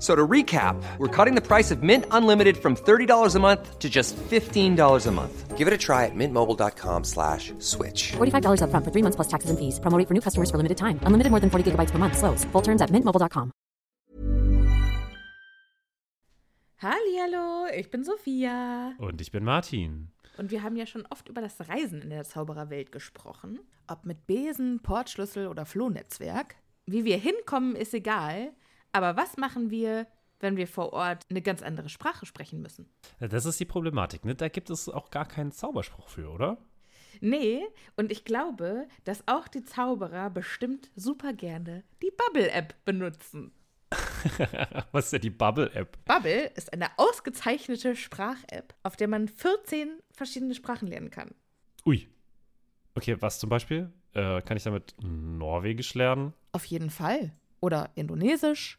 So to recap, we're cutting the price of Mint Unlimited from $30 a month to just $15 a month. Give it a try at mintmobile.com slash switch. $45 upfront for three months plus taxes and fees. Promo rate for new customers for limited time. Unlimited more than 40 gigabytes per month. Slows. Full terms at mintmobile.com. Hallihallo, ich bin Sophia. Und ich bin Martin. Und wir haben ja schon oft über das Reisen in der Zaubererwelt gesprochen. Ob mit Besen, Portschlüssel oder Flohnetzwerk. Wie wir hinkommen, ist egal. Aber was machen wir, wenn wir vor Ort eine ganz andere Sprache sprechen müssen? Das ist die Problematik, ne? Da gibt es auch gar keinen Zauberspruch für, oder? Nee, und ich glaube, dass auch die Zauberer bestimmt super gerne die Bubble-App benutzen. Was ist denn die Bubble-App? Bubble ist eine ausgezeichnete Sprach-App, auf der man 14 verschiedene Sprachen lernen kann. Ui. Okay, was zum Beispiel? Äh, kann ich damit Norwegisch lernen? Auf jeden Fall. Oder Indonesisch.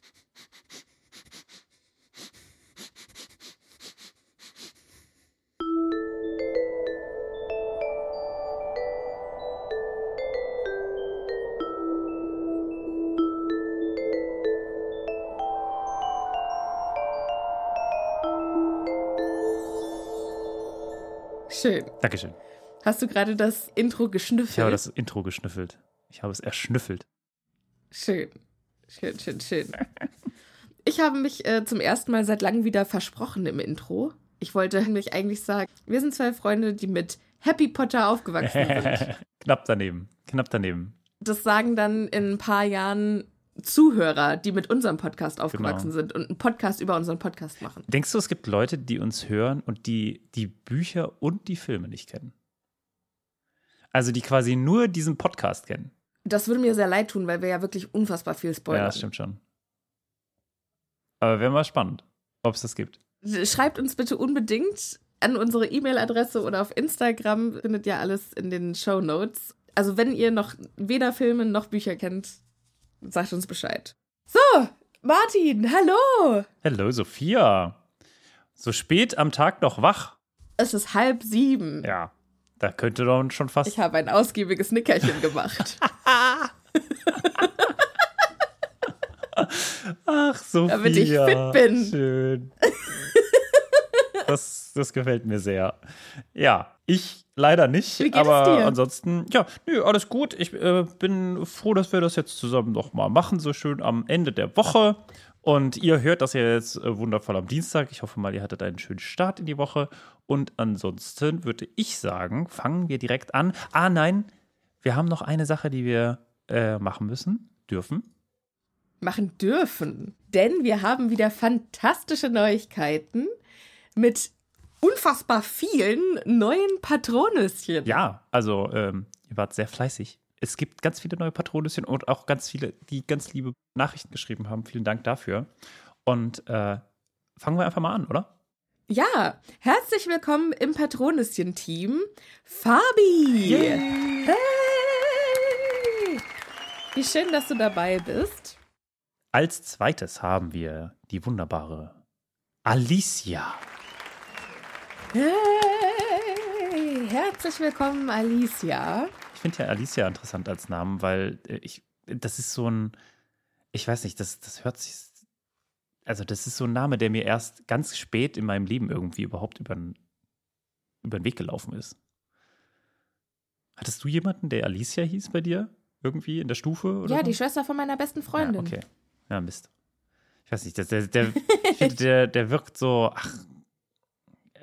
Schön. Dankeschön. Hast du gerade das Intro Ich geschnüffelt? habe das Intro geschnüffelt. Ich habe es erschnüffelt. Schön. Schön, schön, schön. Ich habe mich äh, zum ersten Mal seit langem wieder versprochen im Intro. Ich wollte nämlich eigentlich sagen, wir sind zwei Freunde, die mit Happy Potter aufgewachsen sind. Knapp daneben. Knapp daneben. Das sagen dann in ein paar Jahren Zuhörer, die mit unserem Podcast aufgewachsen Genau. sind und einen Podcast über unseren Podcast machen. Denkst du, es gibt Leute, die uns hören und die die Bücher und die Filme nicht kennen? Also die quasi nur diesen Podcast kennen. Das würde mir sehr leid tun, weil wir ja wirklich unfassbar viel spoilern. Ja, das stimmt schon. Aber wäre mal spannend, ob es das gibt. Schreibt uns bitte unbedingt an unsere E-Mail-Adresse oder auf Instagram. Findet ihr alles in den Show Notes. Also, wenn ihr noch weder Filme noch Bücher kennt, sagt uns Bescheid. So, Martin, hallo! Hallo, Sophia. So spät am Tag noch wach. Es ist halb sieben. Ja. Da könnte doch schon fast. Ich habe ein ausgiebiges Nickerchen gemacht. Ach, so Damit ich fit bin. Schön. Das, das gefällt mir sehr. Ja, ich leider nicht. Wie geht aber es dir? ansonsten, ja, nö, alles gut. Ich äh, bin froh, dass wir das jetzt zusammen noch mal machen, so schön am Ende der Woche. Und ihr hört das ja jetzt äh, wundervoll am Dienstag. Ich hoffe mal, ihr hattet einen schönen Start in die Woche. Und ansonsten würde ich sagen, fangen wir direkt an. Ah, nein, wir haben noch eine Sache, die wir äh, machen müssen, dürfen. machen dürfen. Denn wir haben wieder fantastische Neuigkeiten mit unfassbar vielen neuen Patronüschen. Ja, also ähm, ihr wart sehr fleißig. Es gibt ganz viele neue Patronüschen und auch ganz viele, die ganz liebe Nachrichten geschrieben haben. Vielen Dank dafür. Und äh, fangen wir einfach mal an, oder? Ja, herzlich willkommen im Patronüschen-Team, Fabi. Hey! Wie schön, dass du dabei bist. Als zweites haben wir die wunderbare Alicia. Hey! Herzlich willkommen, Alicia. Ich finde ja Alicia interessant als Namen, weil äh, ich, das ist so ein, ich weiß nicht, das, das hört sich, also das ist so ein Name, der mir erst ganz spät in meinem Leben irgendwie überhaupt über den, über den Weg gelaufen ist. Hattest du jemanden, der Alicia hieß bei dir? Irgendwie in der Stufe? Ja, so? die Schwester von meiner besten Freundin. Ja, okay. Ja, Mist. Ich weiß nicht, das, der, der, der, der wirkt so, ach,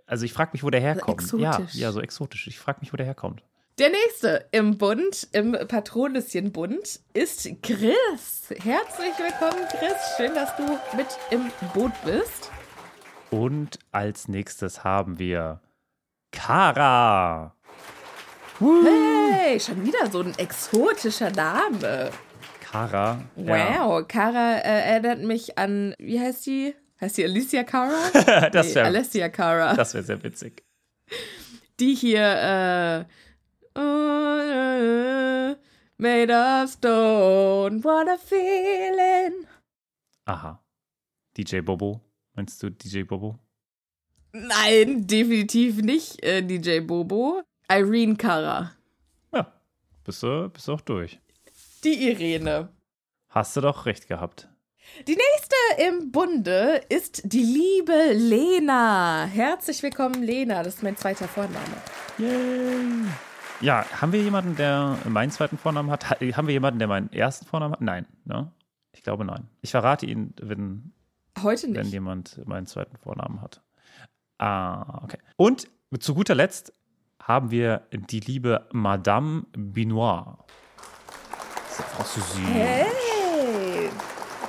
also ich frage mich, wo der herkommt. ja, exotisch. ja, so exotisch. Ich frage mich, wo der herkommt. Der nächste im Bund, im Patronüschen-Bund, ist Chris. Herzlich willkommen, Chris. Schön, dass du mit im Boot bist. Und als nächstes haben wir Kara. Hey, schon wieder so ein exotischer Name. Kara. Ja. Wow, Cara äh, erinnert mich an, wie heißt die? Heißt die Alicia Cara? Das Nee, wäre Alessia Cara. das wär sehr witzig. Die hier, äh, oh, made of stone, what a feeling. Aha. DJ Bobo. Meinst du DJ Bobo? Nein, definitiv nicht äh, DJ Bobo. Irene Cara. Ja. Bist du, bist du auch durch. Die Irene. Hast du doch recht gehabt. Die nächste im Bunde ist die liebe Lena. Herzlich willkommen, Lena. Das ist mein zweiter Vorname. Yay. Ja, haben wir jemanden, der meinen zweiten Vornamen hat? Ha- Haben wir jemanden, der meinen ersten Vornamen hat? Nein, ne? Ich glaube nein. Ich verrate ihn, wenn, Heute wenn nicht. jemand meinen zweiten Vornamen hat. Ah, okay. Und zu guter Letzt haben wir die liebe Madame Binoir. Sehr französisch. Hey!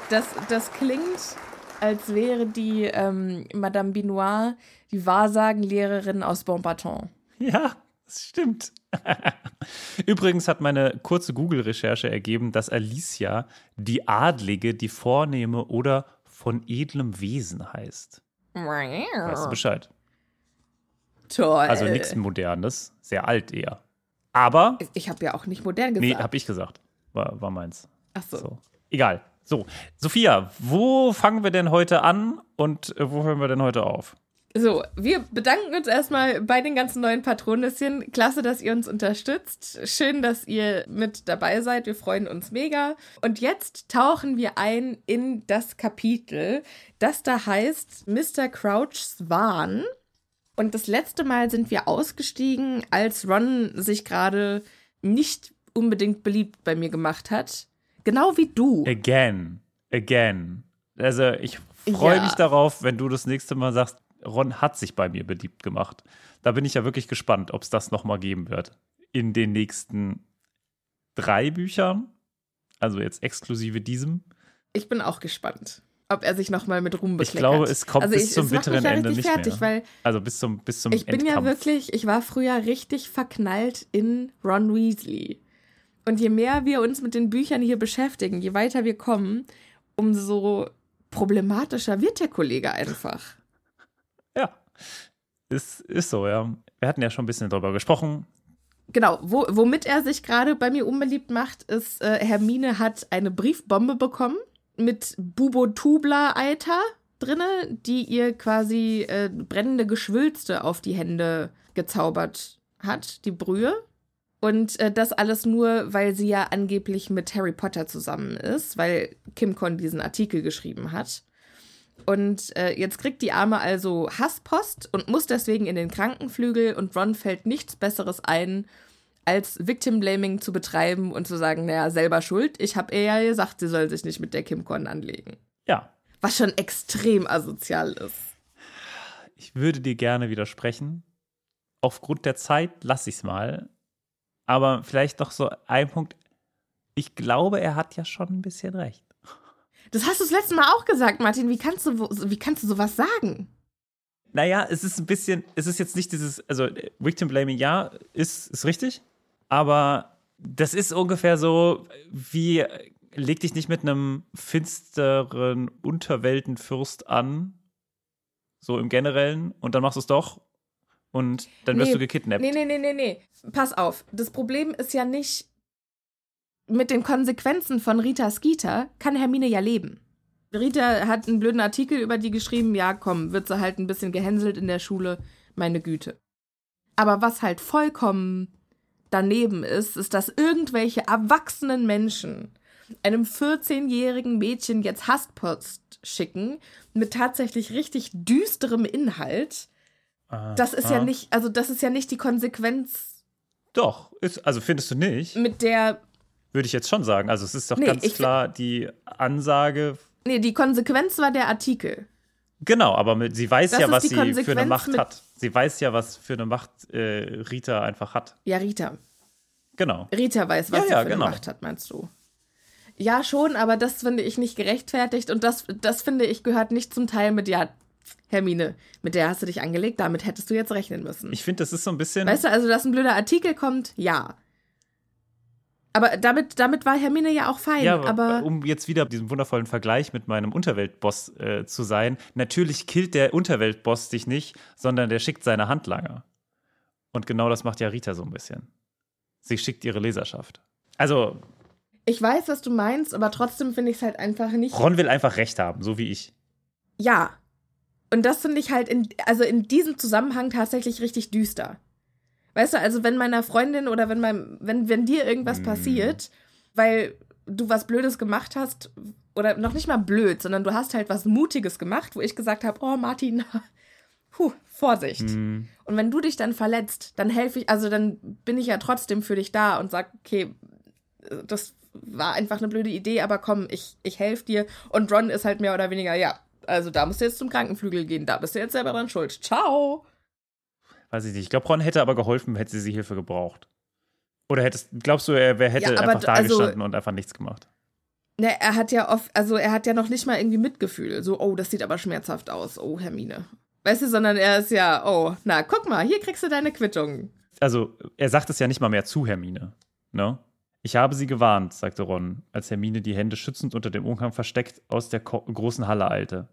Das, das klingt, als wäre die ähm, Madame Binoir die Wahrsagenlehrerin aus Bonbaton. Ja, das stimmt. Übrigens hat meine kurze Google-Recherche ergeben, dass Alicia die Adlige, die Vornehme oder von edlem Wesen heißt. Weißt du Bescheid? Toll. Also nichts Modernes, sehr alt eher. Aber, Ich habe ja auch nicht modern nee, gesagt. hab ich gesagt. War, war meins. Ach so. So. Egal. So, Sophia, wo fangen wir denn heute an und äh, wo hören wir denn heute auf? So, wir bedanken uns erstmal bei den ganzen neuen Patronüschen. Klasse, dass ihr uns unterstützt. Schön, dass ihr mit dabei seid. Wir freuen uns mega. Und jetzt tauchen wir ein in das Kapitel, das da heißt Mr. Crouch's Wahn. Und das letzte Mal sind wir ausgestiegen, als Ron sich gerade nicht unbedingt beliebt bei mir gemacht hat. Genau wie du. Again. Again. Also ich freue Ja. mich darauf, wenn du das nächste Mal sagst, Ron hat sich bei mir beliebt gemacht. Da bin ich ja wirklich gespannt, ob es das nochmal geben wird. In den nächsten drei Büchern. Also jetzt exklusive diesem. Ich bin auch gespannt, ob er sich nochmal mit Ruhm Ich bekleckert. glaube, es kommt also bis ich, zum bitteren ja Ende nicht fertig, mehr. weil Also bis zum, bis zum ich bin ja Endkampf. wirklich, ich war früher richtig verknallt in Ron Weasley. Und je mehr wir uns mit den Büchern hier beschäftigen, je weiter wir kommen, umso problematischer wird der Kollege einfach. Ja. Ist, ist so, ja. Wir hatten ja schon ein bisschen darüber gesprochen. Genau, wo, womit er sich gerade bei mir unbeliebt macht, ist, äh, Hermine hat eine Briefbombe bekommen mit Bubotubla-Eiter drinne, die ihr quasi äh, brennende Geschwülste auf die Hände gezaubert hat, die Brühe. Und äh, das alles nur, weil sie ja angeblich mit Harry Potter zusammen ist, weil Kim Kon diesen Artikel geschrieben hat. Und äh, jetzt kriegt die Arme also Hasspost und muss deswegen in den Krankenflügel und Ron fällt nichts Besseres ein, als Victim Blaming zu betreiben und zu sagen, naja, selber schuld. Ich habe ihr ja gesagt, sie soll sich nicht mit der Kim Kon anlegen. Ja. Was schon extrem asozial ist. Ich würde dir gerne widersprechen. Aufgrund der Zeit lasse ich es mal. Aber vielleicht noch so ein Punkt. Ich glaube, er hat ja schon ein bisschen recht. Das hast du das letzte Mal auch gesagt, Martin. Wie kannst du, wie kannst du sowas sagen? Naja, es ist ein bisschen, es ist jetzt nicht dieses, also Victim Blaming, ja, ist, ist richtig, aber das ist ungefähr so, wie leg dich nicht mit einem finsteren Unterweltenfürst an, so im Generellen, und dann machst du es doch und dann wirst Nee. du gekidnappt. Nee, nee, nee, nee, nee. Pass auf. Das Problem ist ja nicht, mit den Konsequenzen von Rita Skeeter kann Hermine ja leben. Rita hat einen blöden Artikel über die geschrieben, ja, komm, wird sie halt ein bisschen gehänselt in der Schule, meine Güte. Aber was halt vollkommen daneben ist, ist, dass irgendwelche erwachsenen Menschen einem 14-jährigen Mädchen jetzt Hasspost schicken mit tatsächlich richtig düsterem Inhalt. Das ist ja nicht, also das ist ja nicht die Konsequenz, Doch, ist, also findest du nicht? mit der, Würde ich jetzt schon sagen. Also es ist doch Nee, ganz klar die Ansage. nee, die Konsequenz war der Artikel. Genau, aber mit, sie weiß Das ja, was sie für eine Konsequenz Macht hat. Sie weiß ja, was für eine Macht äh, Rita einfach hat. Ja, Rita. Genau. Rita weiß, was Ja, sie ja, für genau. eine Macht hat, meinst du? Ja, schon, aber das finde ich nicht gerechtfertigt und das, das finde ich gehört nicht zum Teil mit, ja, Hermine, mit der hast du dich angelegt, damit hättest du jetzt rechnen müssen. Ich finde, das ist so ein bisschen. weißt du, also, dass ein blöder Artikel kommt, ja. Aber damit, damit war Hermine ja auch fein, ja, aber. um jetzt wieder diesen wundervollen Vergleich mit meinem Unterweltboss äh, zu sein, natürlich killt der Unterweltboss dich nicht, sondern der schickt seine Handlanger. Und genau das macht ja Rita so ein bisschen. Sie schickt ihre Leserschaft. Also, Ich weiß, was du meinst, aber trotzdem finde ich es halt einfach nicht. Ron will einfach Recht haben, so wie ich. Ja. Und das finde ich halt in, also in diesem Zusammenhang tatsächlich richtig düster. Weißt du, also wenn meiner Freundin oder wenn meinem, wenn, wenn dir irgendwas Mm. passiert, weil du was Blödes gemacht hast, oder noch nicht mal blöd, sondern du hast halt was Mutiges gemacht, wo ich gesagt habe, oh Martin, puh, Vorsicht. Hm. Und wenn du dich dann verletzt, dann helfe ich, also dann bin ich ja trotzdem für dich da und sag, okay, das war einfach eine blöde Idee, aber komm, ich, ich helfe dir. Und Ron ist halt mehr oder weniger, ja, also da musst du jetzt zum Krankenflügel gehen, da bist du jetzt selber dran schuld. Ciao. Weiß ich nicht. Ich glaube, Ron hätte aber geholfen, hätte sie Hilfe gebraucht. Oder hättest, glaubst du, er wer hätte Ja, einfach da also- gestanden und einfach nichts gemacht? Ne, er hat ja oft, also er hat ja noch nicht mal irgendwie Mitgefühl. So, oh, das sieht aber schmerzhaft aus. Oh, Hermine. Weißt du, sondern er ist ja, oh, na, guck mal, hier kriegst du deine Quittung. Also, er sagt es ja nicht mal mehr zu Hermine. Ne? Ich habe sie gewarnt, sagte Ron, als Hermine die Hände schützend unter dem Umhang versteckt aus der ko großen Halle eilte.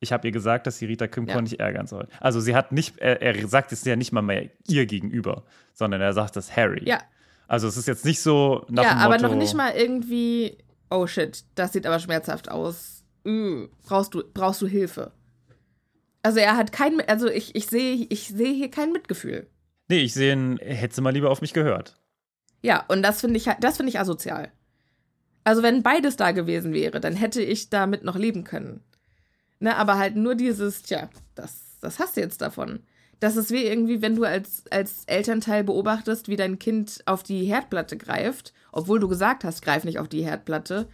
Ich habe ihr gesagt, dass sie Rita Kimcorn Ja. nicht ärgern soll. Also sie hat nicht, er, er sagt es ja nicht mal mehr ihr gegenüber, sondern er sagt es Harry. Ja. Also es ist jetzt nicht so nach ja, dem aber Motto, noch nicht mal irgendwie, oh shit, das sieht aber schmerzhaft aus. Äh, brauchst, du, brauchst du Hilfe? Also er hat kein, also ich, ich sehe ich sehe hier kein Mitgefühl. Nee, ich sehe, ihn, hätte sie mal lieber auf mich gehört. Ja, und das finde ich, das finde ich asozial. Also wenn beides da gewesen wäre, dann hätte ich damit noch leben können. Ne, aber halt nur dieses, tja, das, das hast du jetzt davon. Das ist wie irgendwie, wenn du als, als Elternteil beobachtest, wie dein Kind auf die Herdplatte greift, obwohl du gesagt hast, greif nicht auf die Herdplatte.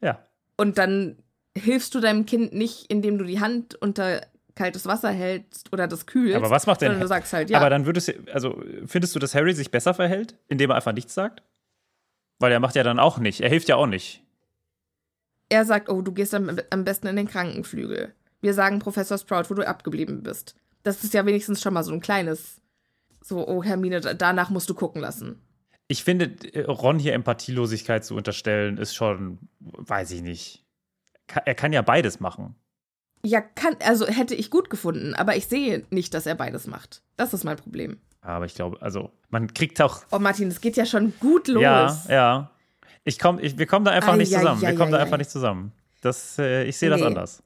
Ja. Und dann hilfst du deinem Kind nicht, indem du die Hand unter kaltes Wasser hältst oder das kühlst. Aber was macht denn du sagst halt, ja. Aber dann würdest du, also findest du, dass Harry sich besser verhält, indem er einfach nichts sagt? Weil er macht ja dann auch nicht. Er hilft ja auch nicht. Er sagt, oh, du gehst am, am besten in den Krankenflügel. Wir sagen Professor Sprout, wo du abgeblieben bist. Das ist ja wenigstens schon mal so ein kleines, so, oh Hermine, da- danach musst du gucken lassen. Ich finde, Ron hier Empathielosigkeit zu unterstellen, ist schon, weiß ich nicht. Er kann ja beides machen. Ja, kann, also hätte ich gut gefunden, aber ich sehe nicht, dass er beides macht. Das ist mein Problem. Aber ich glaube, also, man kriegt auch. Oh Martin, es geht ja schon gut los. Ja, ja. Ich komm, ich, wir kommen da einfach Ei, nicht ei, zusammen. ei, wir kommen da ei, einfach ei. nicht zusammen. Das, äh, ich sehe das Nee. anders.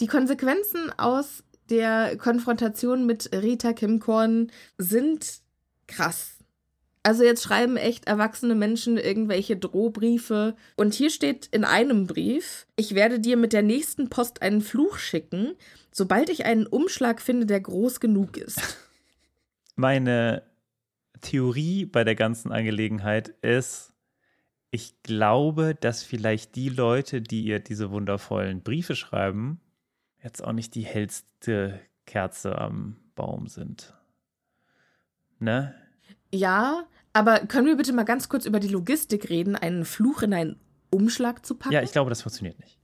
Die Konsequenzen aus der Konfrontation mit Rita Kimkorn sind Krass. Also jetzt schreiben echt erwachsene Menschen irgendwelche Drohbriefe. Und hier steht in einem Brief, ich werde dir mit der nächsten Post einen Fluch schicken, sobald ich einen Umschlag finde, der groß genug ist. Meine Theorie bei der ganzen Angelegenheit ist, ich glaube, dass vielleicht die Leute, die ihr diese wundervollen Briefe schreiben, jetzt auch nicht die hellste Kerze am Baum sind. Ne? Ja, aber können wir bitte mal ganz kurz über die Logistik reden, einen Fluch in einen Umschlag zu packen? Ja, ich glaube, das funktioniert nicht.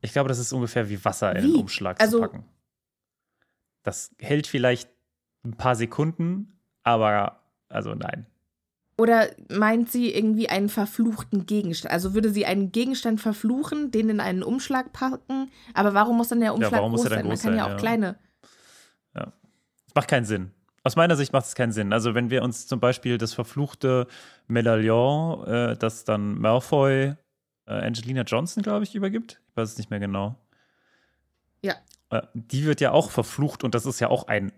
Ich glaube, das ist ungefähr wie Wasser in Wie? einen Umschlag Also- zu packen. Das hält vielleicht ein paar Sekunden, aber also nein. Oder meint sie irgendwie einen verfluchten Gegenstand? Also würde sie einen Gegenstand verfluchen, den in einen Umschlag packen? Aber warum muss dann der Umschlag warum muss groß er dann sein? Man groß kann ja sein, auch ja. kleine. Es macht keinen Sinn. Aus meiner Sicht macht es keinen Sinn. Also wenn wir uns zum Beispiel das verfluchte Medaillon, äh, das dann Malfoy äh, Angelina Johnson, glaube ich, übergibt. Ich weiß es nicht mehr genau. Ja. Äh, die wird ja auch verflucht und das ist ja auch ein,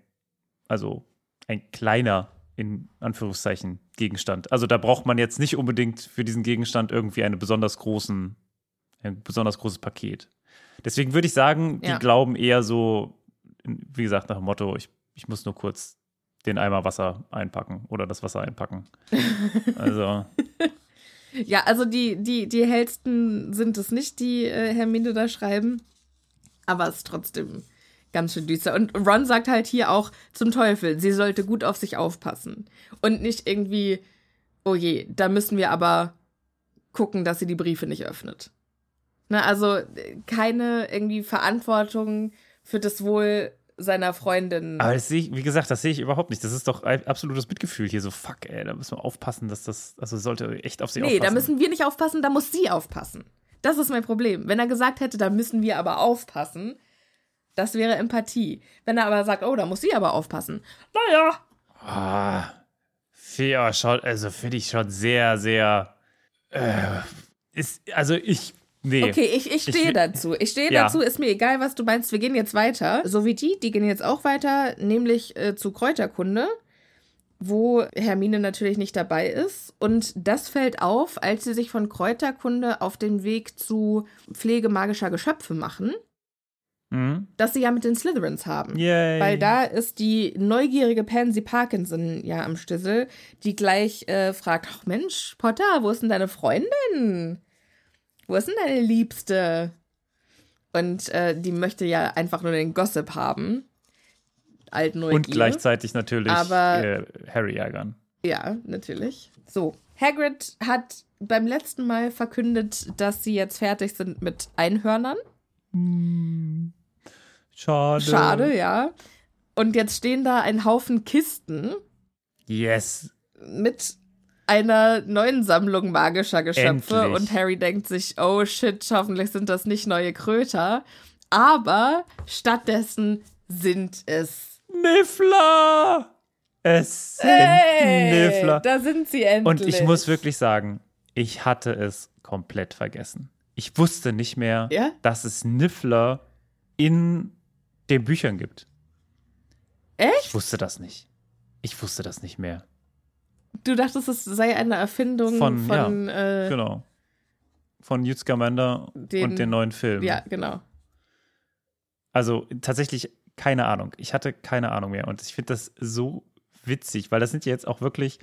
also ein kleiner, in Anführungszeichen, Gegenstand. Also da braucht man jetzt nicht unbedingt für diesen Gegenstand irgendwie eine besonders großen, ein besonders großes Paket. Deswegen würde ich sagen, die Ja. glauben eher so, wie gesagt, nach dem Motto, ich, ich muss nur kurz den Eimer Wasser einpacken oder das Wasser einpacken. Also, Ja, also die, die, die hellsten sind es nicht, die äh, Hermine da schreiben. Aber es ist trotzdem ganz schön düster. Und Ron sagt halt hier auch zum Teufel, sie sollte gut auf sich aufpassen. Und nicht irgendwie, oh je, da müssen wir aber gucken, dass sie die Briefe nicht öffnet. Ne, also keine irgendwie Verantwortung für das Wohl seiner Freundin. aber das sehe ich, wie gesagt, das sehe ich überhaupt nicht. Das ist doch ein absolutes Mitgefühl hier. So, fuck, ey, da müssen wir aufpassen, dass das, also sollte echt auf sie Nee, aufpassen. da müssen wir nicht aufpassen, da muss sie aufpassen. Das ist mein Problem. Wenn er gesagt hätte, da müssen wir aber aufpassen, das wäre Empathie. Wenn er aber sagt, oh, da muss sie aber aufpassen. Naja. Ah, schon, also finde ich schon sehr, sehr. Äh, ist, also ich. Nee. Okay, ich, ich stehe dazu. Ich stehe Ja. dazu, ist mir egal, was du meinst. Wir gehen jetzt weiter. So wie die, die gehen jetzt auch weiter, nämlich äh, zu Kräuterkunde, wo Hermine natürlich nicht dabei ist. Und das fällt auf, als sie sich von Kräuterkunde auf den Weg zu Pflege magischer Geschöpfe machen, Mhm. dass sie ja mit den Slytherins haben. Yay. Weil da ist die neugierige Pansy Parkinson ja am Stissel, die gleich äh, fragt: Ach Mensch, Potter, wo ist denn deine Freundin? Wo ist denn deine Liebste? Und äh, die möchte ja einfach nur den Gossip haben. Altneugier. Und gleichzeitig natürlich Aber- äh, Harry ärgern. Ja, natürlich. So, Hagrid hat beim letzten Mal verkündet, dass sie jetzt fertig sind mit Einhörnern. Schade. Schade, ja. Und jetzt stehen da ein Haufen Kisten Yes. mit einer neuen Sammlung magischer Geschöpfe Endlich. und Harry denkt sich, oh shit, hoffentlich sind das nicht neue Kröter. Aber stattdessen sind es. Niffler! Es sind Hey, Niffler. da sind sie endlich. Und ich muss wirklich sagen, ich hatte es komplett vergessen. Ich wusste nicht mehr, Ja? dass es Niffler in den Büchern gibt. Ich Echt? wusste das nicht. Ich wusste das nicht mehr. Du dachtest, es sei eine Erfindung von, Von- äh, Genau. Von Newt Scamander Den- und den neuen Film. ja, genau. Also tatsächlich keine Ahnung. Ich hatte keine Ahnung mehr. Und ich finde das so witzig, weil das sind ja jetzt auch wirklich,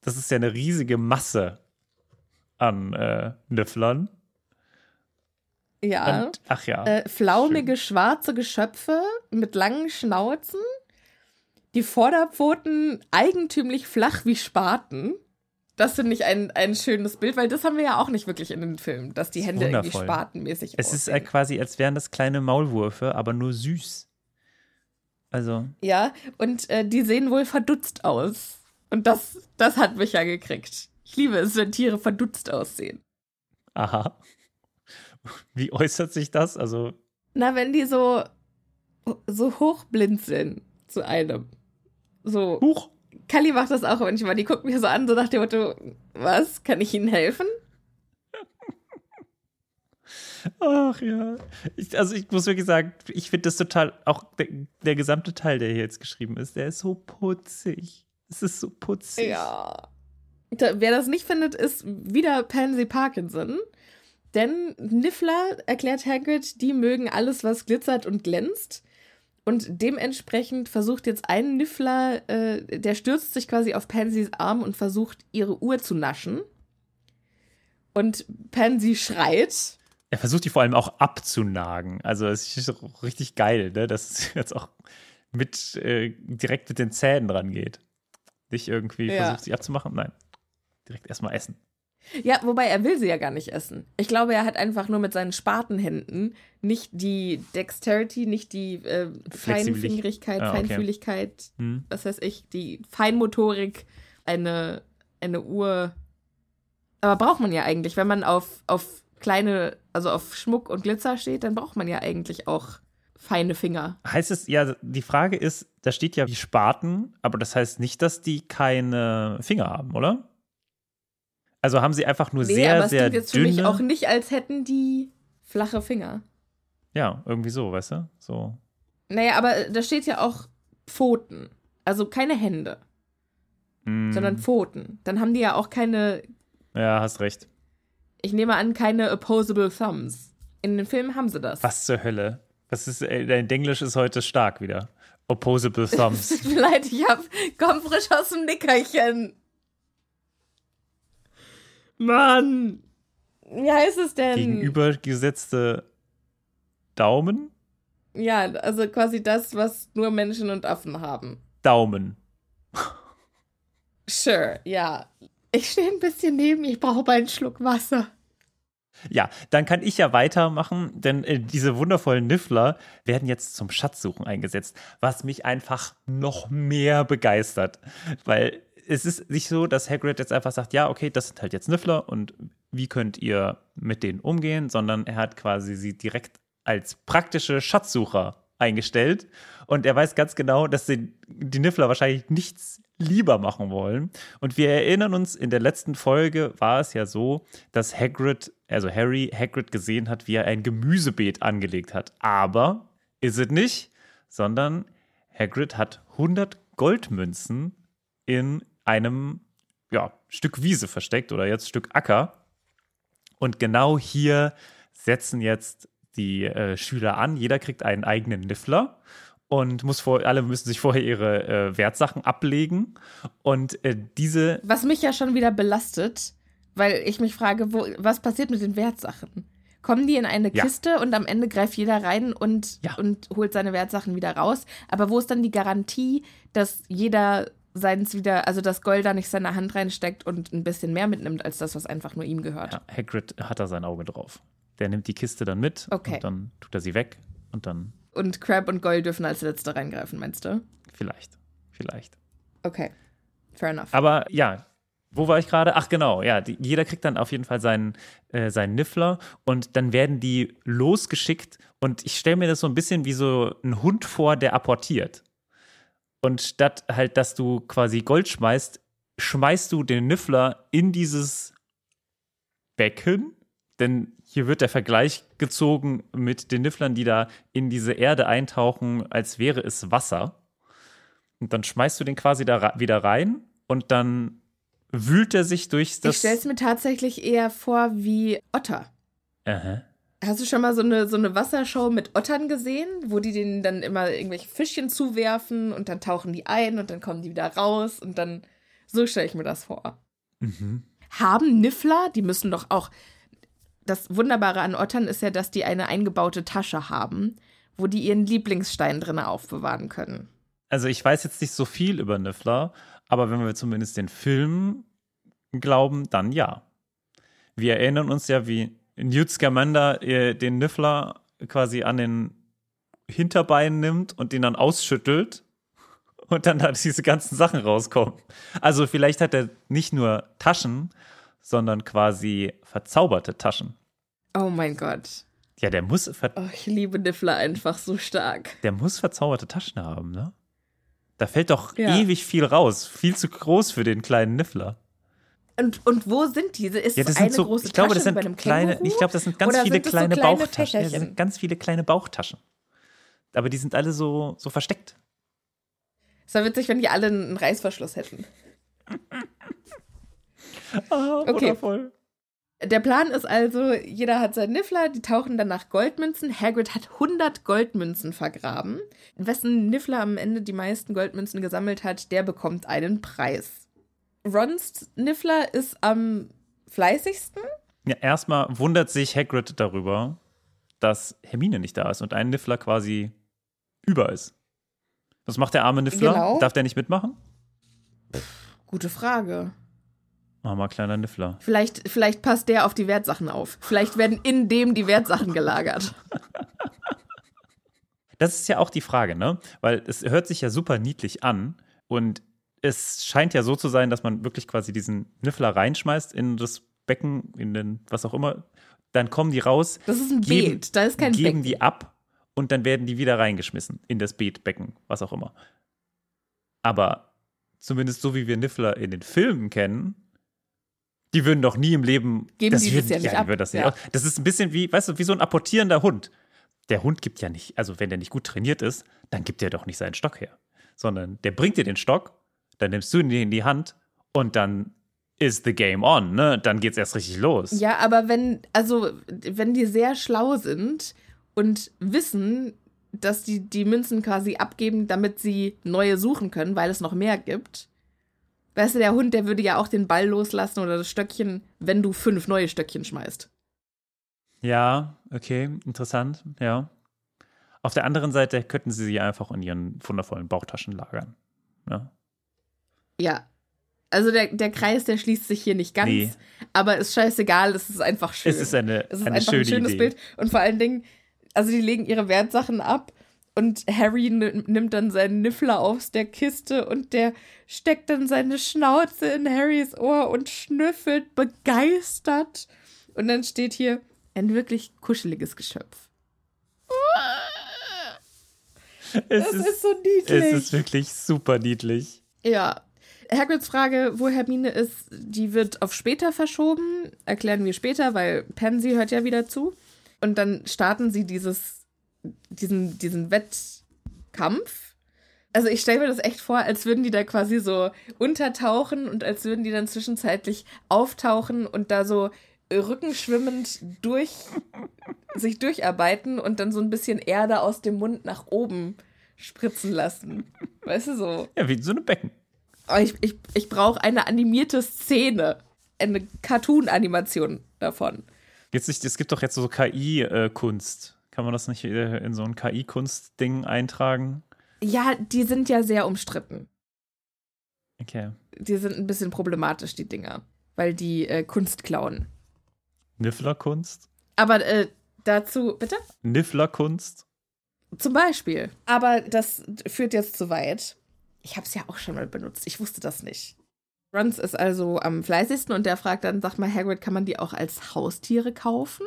das ist ja eine riesige Masse an äh, Nifflern. Ja. Und, ach ja. Äh, flaumige schwarze Geschöpfe mit langen Schnauzen. Die Vorderpfoten eigentümlich flach wie Spaten. Das finde ich ein, ein schönes Bild, weil das haben wir ja auch nicht wirklich in den Filmen, dass die ist Hände irgendwie spatenmäßig es ist äh, aussehen. quasi, als wären das kleine Maulwürfe, aber nur süß. Also, Ja, und äh, die sehen wohl verdutzt aus. Und das, das hat mich ja gekriegt. Ich liebe es, wenn Tiere verdutzt aussehen. aha. Wie äußert sich das? Also, Na, wenn die so, so hochblinzeln zu einem. So. huch. Kalli macht das auch manchmal. Die guckt mich so an, so nach dem Motto, was? Kann ich Ihnen helfen? Ach ja. Ich, also ich muss wirklich sagen, ich finde das total, auch der, der, gesamte Teil, der hier jetzt geschrieben ist, der ist so putzig. Es ist so putzig. Ja. Da, wer das nicht findet, ist wieder Pansy Parkinson. Denn Niffler erklärt Hagrid, die mögen alles, was glitzert und glänzt. Und dementsprechend versucht jetzt ein Niffler, äh, der stürzt sich quasi auf Pansys Arm und versucht, ihre Uhr zu naschen. Und Pansy schreit. Er versucht die vor allem auch abzunagen. Also es ist richtig geil, ne? dass es jetzt auch mit äh, direkt mit den Zähnen dran geht. Nicht irgendwie ja. versucht, sie abzumachen. Nein. Direkt erstmal essen. Ja, wobei er will sie ja gar nicht essen. Ich glaube, er hat einfach nur mit seinen Spatenhänden nicht die Dexterity, nicht die äh, Feinfingerigkeit, ah, okay. Feinfühligkeit, hm. was weiß ich, die Feinmotorik, eine, eine Uhr. Aber braucht man ja eigentlich, wenn man auf, auf kleine, also auf Schmuck und Glitzer steht, dann braucht man ja eigentlich auch feine Finger. Heißt es, ja, die Frage ist, da steht ja die Spaten, aber das heißt nicht, dass die keine Finger haben, oder? Also haben sie einfach nur nee, sehr, aber es sehr jetzt dünne. für mich auch nicht, als hätten die flache Finger. Ja, irgendwie so, weißt du? So. Naja, aber da steht ja auch Pfoten. Also keine Hände. Mm. Sondern Pfoten. Dann haben die ja auch keine. Ja, hast recht. Ich nehme an, keine opposable thumbs. In den Filmen haben sie das. Was zur Hölle? Was ist, äh, dein Englisch ist heute stark wieder. Opposable thumbs. Tut mir leid, ich hab, komm frisch aus dem Nickerchen. Mann! Wie heißt es denn? Gegenübergesetzte Daumen? Ja, also quasi das, was nur Menschen und Affen haben. Daumen. Sure, ja. Ich stehe ein bisschen neben, ich brauche einen Schluck Wasser. Ja, dann kann ich ja weitermachen, denn äh, diese wundervollen Niffler werden jetzt zum Schatzsuchen eingesetzt, was mich einfach noch mehr begeistert, weil es ist nicht so, dass Hagrid jetzt einfach sagt, ja, okay, das sind halt jetzt Niffler und wie könnt ihr mit denen umgehen, sondern er hat quasi sie direkt als praktische Schatzsucher eingestellt und er weiß ganz genau, dass die, die Niffler wahrscheinlich nichts lieber machen wollen. Und wir erinnern uns, in der letzten Folge war es ja so, dass Hagrid, also Harry, Hagrid gesehen hat, wie er ein Gemüsebeet angelegt hat. Aber ist es nicht, sondern Hagrid hat 100 Goldmünzen in einem ja, Stück Wiese versteckt oder jetzt Stück Acker. Und genau hier setzen jetzt die äh, Schüler an. Jeder kriegt einen eigenen Niffler und muss vor, alle müssen sich vorher ihre äh, Wertsachen ablegen. Und äh, diese. Was mich ja schon wieder belastet, weil ich mich frage, wo, was passiert mit den Wertsachen? Kommen die in eine Kiste ja. und am Ende greift jeder rein und, ja. und holt seine Wertsachen wieder raus? Aber wo ist dann die Garantie, dass jeder seins wieder, also dass Gold da nicht seine Hand reinsteckt und ein bisschen mehr mitnimmt, als das, was einfach nur ihm gehört. Ja, Hagrid hat da sein Auge drauf. Der nimmt die Kiste dann mit okay. und dann tut er sie weg und dann. Und Crab und Gold dürfen als letzte reingreifen, meinst du? Vielleicht. Vielleicht. Okay. Fair enough. Aber ja, wo war ich gerade? Ach genau, ja, die, jeder kriegt dann auf jeden Fall seinen, äh, seinen Niffler und dann werden die losgeschickt und ich stelle mir das so ein bisschen wie so ein Hund vor, der apportiert. Und statt halt, dass du quasi Gold schmeißt, schmeißt du den Niffler in dieses Becken. Denn hier wird der Vergleich gezogen mit den Nifflern, die da in diese Erde eintauchen, als wäre es Wasser. Und dann schmeißt du den quasi da wieder rein und dann wühlt er sich durch das. Ich stelle es mir tatsächlich eher vor wie Otter. Aha. Hast du schon mal so eine, so eine Wassershow mit Ottern gesehen, wo die denen dann immer irgendwelche Fischchen zuwerfen und dann tauchen die ein und dann kommen die wieder raus und dann. So stelle ich mir das vor. Mhm. Haben Niffler, die müssen doch auch. Das Wunderbare an Ottern ist ja, dass die eine eingebaute Tasche haben, wo die ihren Lieblingsstein drin aufbewahren können. Also ich weiß jetzt nicht so viel über Niffler, aber wenn wir zumindest den Film glauben, dann ja. Wir erinnern uns ja, wie Newt Scamander äh, den Niffler quasi an den Hinterbeinen nimmt und den dann ausschüttelt und dann da diese ganzen Sachen rauskommen. Also vielleicht hat er nicht nur Taschen, sondern quasi verzauberte Taschen. Oh mein Gott. Ja, der muss. Oh, ich liebe Niffler einfach so stark. Der muss verzauberte Taschen haben, ne? Da fällt doch ja. ewig viel raus. Viel zu groß für den kleinen Niffler. Und, und wo sind diese? Ist Ja, das eine so, große ich glaube, Tasche das sind bei einem kleine, Känguru? ich glaube, das sind ganz viele sind das so kleine, kleine Bauchtaschen. Ja, das sind ganz viele kleine Bauchtaschen. Aber die sind alle so, so versteckt. Es wäre witzig, wenn die alle einen Reißverschluss hätten. Ah, Okay. wundervoll. Der Plan ist also, jeder hat seinen Niffler, die tauchen dann nach Goldmünzen. Hagrid hat 100 Goldmünzen vergraben. Wessen Niffler am Ende die meisten Goldmünzen gesammelt hat, der bekommt einen Preis. Rons Niffler ist am fleißigsten. Ja, erstmal wundert sich Hagrid darüber, dass Hermine nicht da ist und ein Niffler quasi über ist. Was macht der arme Niffler? Genau. Darf der nicht mitmachen? Gute Frage. Mach mal, kleiner Niffler. Vielleicht, vielleicht passt der auf die Wertsachen auf. Vielleicht werden in dem die Wertsachen gelagert. Das ist ja auch die Frage, ne? Weil es hört sich ja super niedlich an und es scheint ja so zu sein, dass man wirklich quasi diesen Niffler reinschmeißt in das Becken, in den, was auch immer. Dann kommen die raus. Das ist ein geben- Beet, da ist kein Geben Becken. die ab und dann werden die wieder reingeschmissen in das Beetbecken, was auch immer. Aber zumindest so wie wir Niffler in den Filmen kennen, die würden doch nie im Leben. Geben die das würden, ja nicht die ab. würden Das, Ja. das ist ein bisschen wie, weißt du, wie so ein apportierender Hund. Der Hund gibt ja nicht, also wenn der nicht gut trainiert ist, dann gibt er doch nicht seinen Stock her. Sondern der bringt dir den Stock, dann nimmst du ihn in die Hand und dann ist the game on, ne? Dann geht's erst richtig los. Ja, aber wenn, also, wenn die sehr schlau sind und wissen, dass die die Münzen quasi abgeben, damit sie neue suchen können, weil es noch mehr gibt. Weißt du, der Hund, der würde ja auch den Ball loslassen oder das Stöckchen, wenn du fünf neue Stöckchen schmeißt. Ja, okay, interessant, ja. Auf der anderen Seite könnten sie sie einfach in ihren wundervollen Bauchtaschen lagern. Ne? Ja. Also der, der Kreis, der schließt sich hier nicht ganz, Nee. aber ist scheißegal, es ist einfach schön. Es ist eine, Es ist eine einfach schöne ein schönes Idee. Bild. Und vor allen Dingen, also die legen ihre Wertsachen ab und Harry nimmt dann seinen Niffler aus der Kiste und der steckt dann seine Schnauze in Harrys Ohr und schnüffelt begeistert. Und dann steht hier ein wirklich kuscheliges Geschöpf. Es Das ist, ist so niedlich. es ist wirklich super niedlich. Ja. Hagrids Frage, wo Hermine ist, die wird auf später verschoben. Erklären wir später, weil Pansy hört ja wieder zu. Und dann starten sie dieses, diesen, diesen Wettkampf. Also ich stelle mir das echt vor, als würden die da quasi so untertauchen und als würden die dann zwischenzeitlich auftauchen und da so rückenschwimmend durch sich durcharbeiten und dann so ein bisschen Erde aus dem Mund nach oben spritzen lassen. Weißt du so? Ja, wie so eine Becken. Oh, ich ich, ich brauche eine animierte Szene. Eine Cartoon-Animation davon. Jetzt nicht, es gibt doch jetzt so KI-Kunst. Kann man das nicht äh, in so ein KI-Kunst-Ding eintragen? Ja, die sind ja sehr umstritten. Okay. Die sind ein bisschen problematisch, die Dinger. Weil die äh, Kunst klauen. Niffler-Kunst? Aber äh, dazu, bitte? Niffler-Kunst? Zum Beispiel. Aber das führt jetzt zu weit. Ich habe es ja auch schon mal benutzt. Ich wusste das nicht. Runs ist also am fleißigsten und der fragt dann, sag mal, Hagrid, kann man die auch als Haustiere kaufen?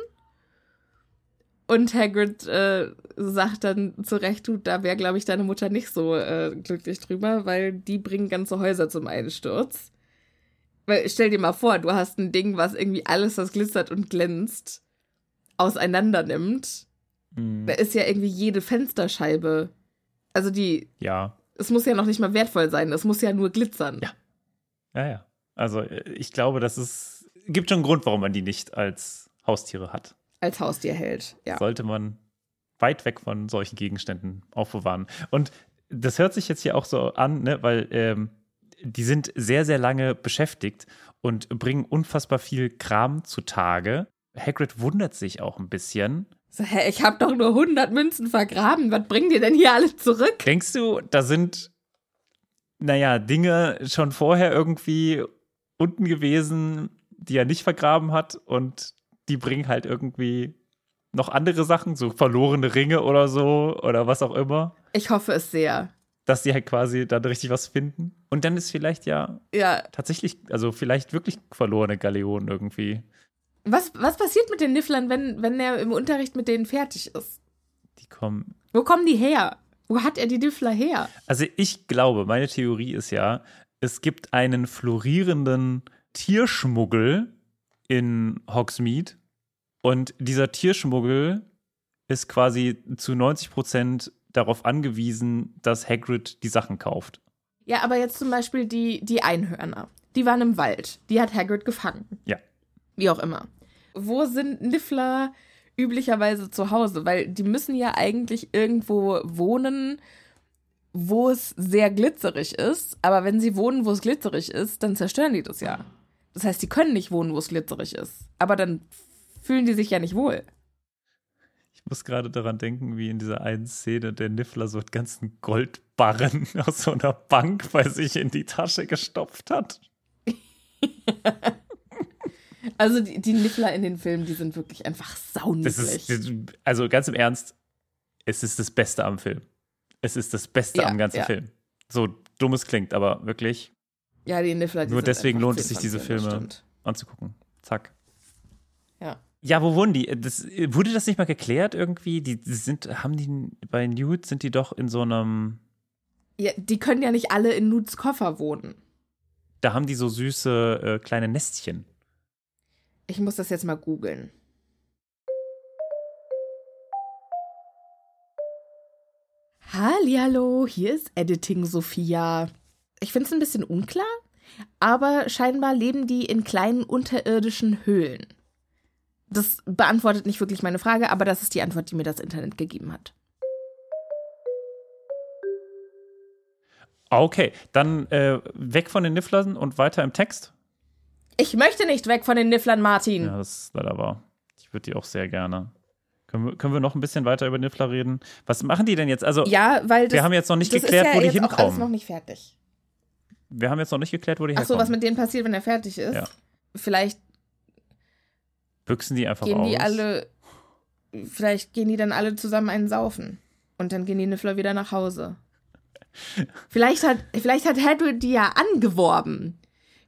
Und Hagrid äh, sagt dann zu Recht, du, da wäre, glaube ich, deine Mutter nicht so äh, glücklich drüber, weil die bringen ganze Häuser zum Einsturz. Weil stell dir mal vor, du hast ein Ding, was irgendwie alles, was glitzert und glänzt, auseinander nimmt. Hm, Da ist ja irgendwie jede Fensterscheibe. Also die, ja. Es muss ja noch nicht mal wertvoll sein, es muss ja nur glitzern. Ja. Ja, ja. Also äh, ich glaube, dass es gibt schon einen Grund, warum man die nicht als Haustiere hat. Als Haustier hält. Ja. Sollte man weit weg von solchen Gegenständen aufbewahren. Und das hört sich jetzt hier auch so an, ne, weil ähm, die sind sehr, sehr lange beschäftigt und bringen unfassbar viel Kram zutage. Hagrid wundert sich auch ein bisschen. So, hä, ich habe doch nur 100 Münzen vergraben. Was bringen die denn hier alle zurück? Denkst du, da sind, naja, Dinge schon vorher irgendwie unten gewesen, die er nicht vergraben hat und die bringen halt irgendwie noch andere Sachen, so verlorene Ringe oder so oder was auch immer, Ich hoffe es sehr. dass die halt quasi dann richtig was finden. Und dann ist vielleicht ja Ja. tatsächlich, also vielleicht wirklich verlorene Galeonen irgendwie. Was, was passiert mit den Nifflern, wenn, wenn er im Unterricht mit denen fertig ist? Die kommen. Wo kommen die her? Wo hat er die Niffler her? Also ich glaube, meine Theorie ist ja, es gibt einen florierenden Tierschmuggel in Hogsmeade. Und dieser Tierschmuggel ist quasi zu 90 Prozent darauf angewiesen, dass Hagrid die Sachen kauft. Ja, aber jetzt zum Beispiel die, die Einhörner. Die waren im Wald. Die hat Hagrid gefangen. Ja. Wie auch immer. Wo sind Niffler üblicherweise zu Hause? Weil die müssen ja eigentlich irgendwo wohnen, wo es sehr glitzerig ist. Aber wenn sie wohnen, wo es glitzerig ist, dann zerstören die das ja. Das heißt, die können nicht wohnen, wo es glitzerig ist. Aber dann fühlen die sich ja nicht wohl. Ich muss gerade daran denken, wie in dieser einen Szene der Niffler so einen ganzen Goldbarren aus so einer Bank bei sich in die Tasche gestopft hat. Also die, die Niffler in den Filmen, die sind wirklich einfach sauniedlich. ist, also ganz im Ernst, es ist das Beste am Film. Es ist das Beste Ja, am ganzen ja. Film. So dumm es klingt, aber wirklich ja, die Niffler, die Nur deswegen lohnt es 10 sich, diese von 10, das Filme anzugucken. Zack. Ja. Ja, wo wohnen die? Das, wurde das nicht mal geklärt irgendwie? Die sind, haben die bei Newt sind die doch in so einem, ja, die können ja nicht alle in Nuts Koffer wohnen. da haben die so süße äh, kleine Nestchen. Ich muss das jetzt mal googeln. Hallihallo, hier ist Editing Sophia. Ich finde es ein bisschen unklar, aber scheinbar leben die in kleinen unterirdischen Höhlen. Das beantwortet nicht wirklich meine Frage, aber das ist die Antwort, die mir das Internet gegeben hat. Okay, dann äh, weg von den Nifflern und weiter im Text. Ich möchte nicht weg von den Nifflern, Martin. Ja, das ist leider wahr. Ich würde die auch sehr gerne. Können wir, können wir noch ein bisschen weiter über Niffler reden? Was machen die denn jetzt? Also, Ja, weil das, wir haben jetzt noch nicht das geklärt, ist ja wo die jetzt auch alles noch hinkommen. nicht fertig. Wir haben jetzt noch nicht geklärt, wo die Ach so, herkommen. was mit denen passiert, wenn er fertig ist? Ja. Vielleicht Büchsen die einfach gehen aus. die alle, vielleicht gehen die dann alle zusammen einen saufen. Und dann gehen die Niffler wieder nach Hause. Vielleicht hat, vielleicht hat Hagrid die ja angeworben.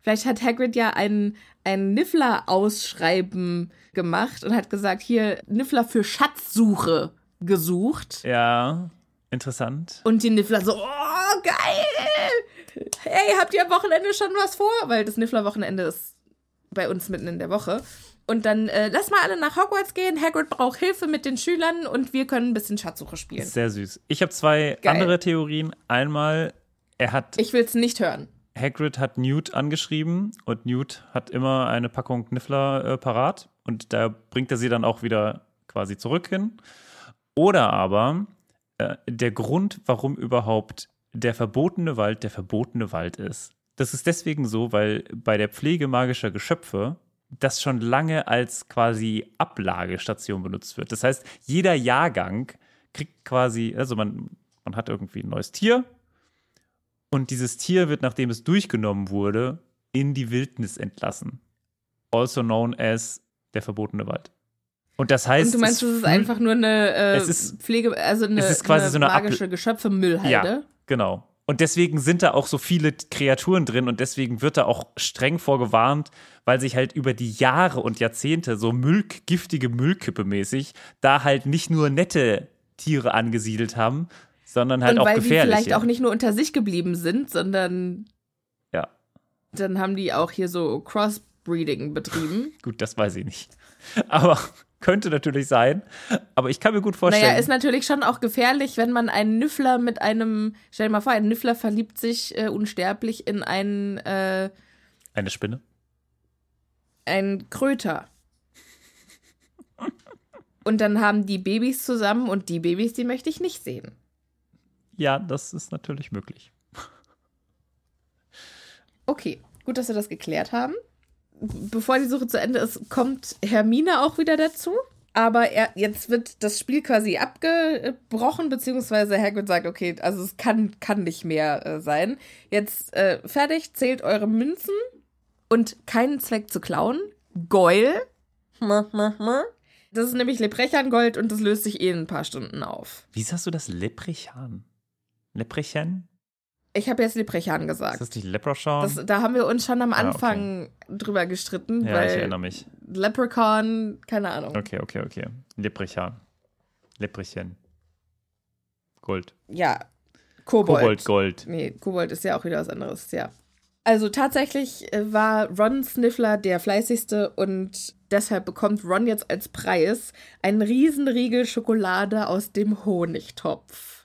Vielleicht hat Hagrid ja ein, ein Niffler-Ausschreiben gemacht und hat gesagt, hier, Niffler für Schatzsuche gesucht. Ja, interessant. Und die Niffler so, oh, geil! Hey, habt ihr am Wochenende schon was vor? Weil das Niffler-Wochenende ist bei uns mitten in der Woche. Und dann äh, lass mal alle nach Hogwarts gehen. Hagrid braucht Hilfe mit den Schülern und wir können ein bisschen Schatzsuche spielen. Sehr süß. Ich habe zwei Geil. andere Theorien. Einmal, er hat Ich will's nicht hören. Hagrid hat Newt angeschrieben und Newt hat immer eine Packung Niffler äh, parat und da bringt er sie dann auch wieder quasi zurück hin. Oder aber äh, der Grund, warum überhaupt der verbotene Wald der verbotene Wald ist. Das ist deswegen so, weil bei der Pflege magischer Geschöpfe das schon lange als quasi Ablagestation benutzt wird. Das heißt, jeder Jahrgang kriegt quasi, also man, man hat irgendwie ein neues Tier und dieses Tier wird, nachdem es durchgenommen wurde, in die Wildnis entlassen. Also known as der verbotene Wald. Und das heißt, und du meinst, es das ist einfach nur eine äh, Es ist- Pflege, also eine, es ist quasi eine so eine magische Geschöpfe-Müllhalde. Ja, genau. Und deswegen sind da auch so viele Kreaturen drin und deswegen wird da auch streng vorgewarnt, weil sich halt über die Jahre und Jahrzehnte so Mülk, giftige Müllkippe mäßig da halt nicht nur nette Tiere angesiedelt haben, sondern halt und auch weil die gefährliche. vielleicht auch nicht nur unter sich geblieben sind, sondern ja, dann haben die auch hier so Crossbreeding betrieben. gut, das weiß ich nicht. Aber könnte natürlich sein. Aber ich kann mir gut vorstellen. Naja, ist natürlich schon auch gefährlich, wenn man einen Nüffler mit einem, stell dir mal vor, ein Nüffler verliebt sich äh, unsterblich in einen, äh, eine Spinne. einen Kröter. Und dann haben die Babys zusammen und die Babys, die möchte ich nicht sehen. Ja, das ist natürlich möglich. Okay, gut, dass wir das geklärt haben. Bevor die Suche zu Ende ist, kommt Hermine auch wieder dazu. Aber er, jetzt wird das Spiel quasi abgebrochen, beziehungsweise Hagrid sagt, okay, also es kann, kann nicht mehr äh, sein. Jetzt äh, fertig, zählt eure Münzen und keinen Zweck zu klauen. Goyle. Das ist nämlich Leprechan-Gold und das löst sich eh in ein paar Stunden auf. Wie hast du das Leprechan? Leprechan? Ich habe jetzt Leprechan Ist gesagt. das nicht Leprechaun? Das, da haben wir uns schon am Ah, okay. Anfang drüber gestritten, ja, ich erinnere mich. Leprechaun, keine Ahnung. Okay, okay, okay. Leprechan. Leprechen. Gold. Ja, Kobold. Kobold Gold. Nee, Kobold ist ja auch wieder was anderes, ja. Also tatsächlich äh, war Ron Sniffler der fleißigste und deshalb bekommt Ron jetzt als Preis einen Riesenriegel Schokolade aus dem Honigtopf.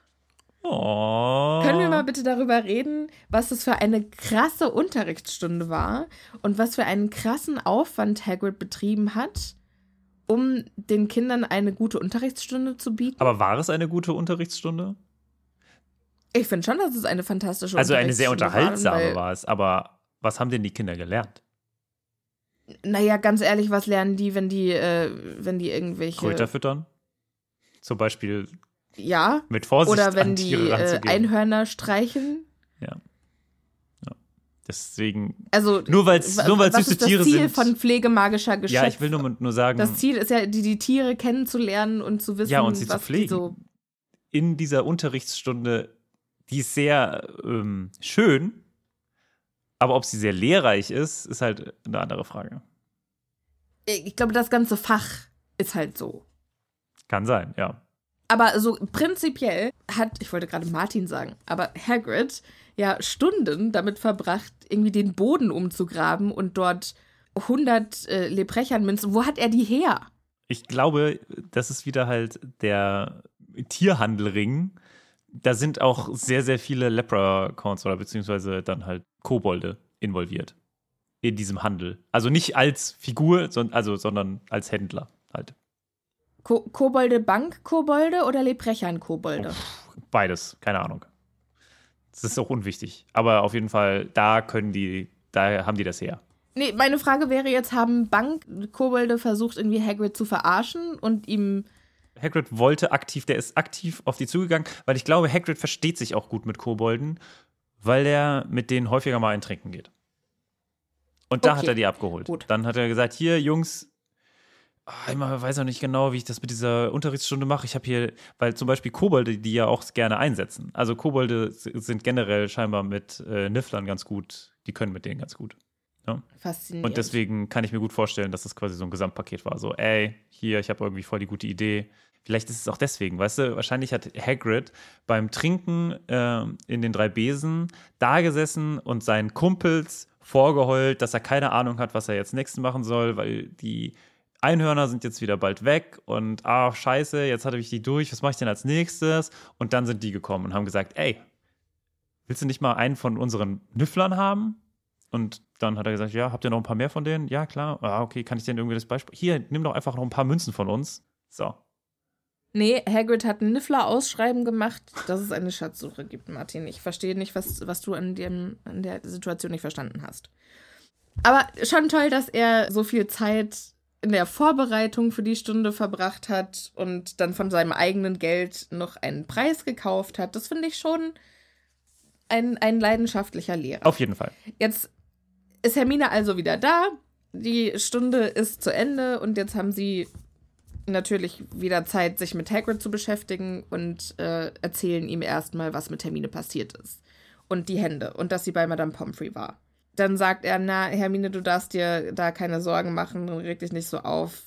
Oh. Können wir mal bitte darüber reden, was es für eine krasse Unterrichtsstunde war und was für einen krassen Aufwand Hagrid betrieben hat, um den Kindern eine gute Unterrichtsstunde zu bieten? Aber war es eine gute Unterrichtsstunde? Ich finde schon, dass es eine fantastische Also eine sehr Unterrichtsstunde unterhaltsame war, war es, aber was haben denn die Kinder gelernt? Naja, ganz ehrlich, was lernen die, wenn die, äh, wenn die irgendwelche. Kröter füttern? Zum Beispiel Ja. mit Vorsicht Oder wenn die Tiere äh. Einhörner streichen. ja. ja. Deswegen, Also Nur weil's- wa- nur süße ist das Tiere Ziel sind. von pflegemagischer Geschöpf? ja, ich will nur, nur sagen, Das Ziel ist ja, die, die Tiere kennenzulernen und zu wissen, Ja, und sie zu was die pflegen. so. in dieser Unterrichtsstunde, die ist sehr ähm, schön, aber ob sie sehr lehrreich ist, ist halt eine andere Frage. Ich glaube, das ganze Fach ist halt so. Kann sein, ja. Aber so prinzipiell hat, ich wollte gerade Martin sagen, aber Hagrid ja Stunden damit verbracht, irgendwie den Boden umzugraben und dort 100 äh, Leprechernmünzen. Wo hat er die her? Ich glaube, das ist wieder halt der Tierhandelring. Da sind auch sehr, sehr viele Leprechauns oder beziehungsweise dann halt Kobolde involviert in diesem Handel. Also nicht als Figur, son also, sondern als Händler halt. Ko Kobolde Bank-Kobolde oder Leprechern-Kobolde? Beides, keine Ahnung. Das ist auch unwichtig. Aber auf jeden Fall, da können die, da haben die das her. Nee, meine Frage wäre jetzt, haben Bank-Kobolde versucht, irgendwie Hagrid zu verarschen und ihm. Hagrid wollte aktiv, der ist aktiv auf die zugegangen, weil ich glaube, Hagrid versteht sich auch gut mit Kobolden, weil er mit denen häufiger mal ein Trinken geht. Und da Okay, hat er die abgeholt. gut. Dann hat er gesagt, hier, Jungs, ich mal- weiß auch nicht genau, wie ich das mit dieser Unterrichtsstunde mache. Ich habe hier, weil zum Beispiel Kobolde, die ja auch gerne einsetzen. Also Kobolde sind generell scheinbar mit äh, Nifflern ganz gut, die können mit denen ganz gut. Faszinierend. Und deswegen kann ich mir gut vorstellen, dass das quasi so ein Gesamtpaket war. So, ey, hier, ich habe irgendwie voll die gute Idee. Vielleicht ist es auch deswegen, weißt du, wahrscheinlich hat Hagrid beim Trinken ähm, in den drei Besen da gesessen und seinen Kumpels vorgeheult, dass er keine Ahnung hat, was er jetzt nächstes machen soll, weil die Einhörner sind jetzt wieder bald weg und ach, scheiße, jetzt hatte ich die durch, was mache ich denn als nächstes? Und dann sind die gekommen und haben gesagt, ey, willst du nicht mal einen von unseren Nüfflern haben? Und dann hat er gesagt, ja, habt ihr noch ein paar mehr von denen? Ja, klar. Ah, okay, kann ich denn irgendwie das Beispiel? Hier, nimm doch einfach noch ein paar Münzen von uns. So. Nee, Hagrid hat ein Niffler-Ausschreiben gemacht, dass es eine Schatzsuche gibt, Martin. Ich verstehe nicht, was, was du an, dem, an der Situation nicht verstanden hast. Aber schon toll, dass er so viel Zeit in der Vorbereitung für die Stunde verbracht hat und dann von seinem eigenen Geld noch einen Preis gekauft hat. Das finde ich schon ein, ein leidenschaftlicher Lehrer. Auf jeden Fall. Jetzt ist Hermine also wieder da. Die Stunde ist zu Ende und jetzt haben sie natürlich wieder Zeit, sich mit Hagrid zu beschäftigen und äh, erzählen ihm erstmal, was mit Hermine passiert ist. Und die Hände und dass sie bei Madame Pomfrey war. Dann sagt er, na, Hermine, du darfst dir da keine Sorgen machen, reg dich nicht so auf.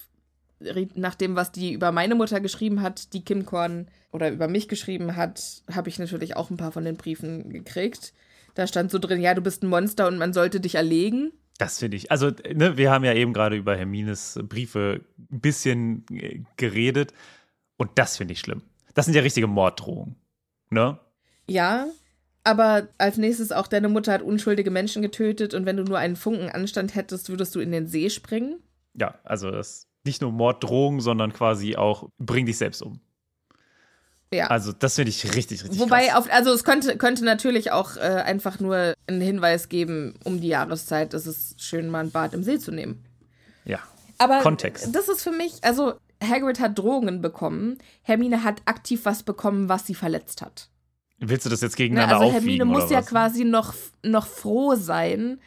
Nach dem, was die über meine Mutter geschrieben hat, die Kim Korn oder über mich geschrieben hat, habe ich natürlich auch ein paar von den Briefen gekriegt. Da stand so drin, ja, du bist ein Monster und man sollte dich erlegen. Das finde ich. Also, ne, wir haben ja eben gerade über Hermines Briefe ein bisschen äh, geredet. Und das finde ich schlimm. Das sind ja richtige Morddrohungen. Ne? Ja, aber als nächstes auch deine Mutter hat unschuldige Menschen getötet und wenn du nur einen Funken Anstand hättest, würdest du in den See springen. Ja, also das ist nicht nur Morddrohungen, sondern quasi auch bring dich selbst um. Ja. Also, das finde ich richtig, richtig Wobei, auf, also es könnte, könnte natürlich auch äh, einfach nur einen Hinweis geben, um die Jahreszeit ist es schön, mal ein Bad im See zu nehmen. Ja. Aber Kontext. das ist für mich, also Hagrid hat Drohungen bekommen, Hermine hat aktiv was bekommen, was sie verletzt hat. Willst du das jetzt Ne, gegeneinander also aufwiegen Hermine muss ja was? quasi noch, noch froh sein,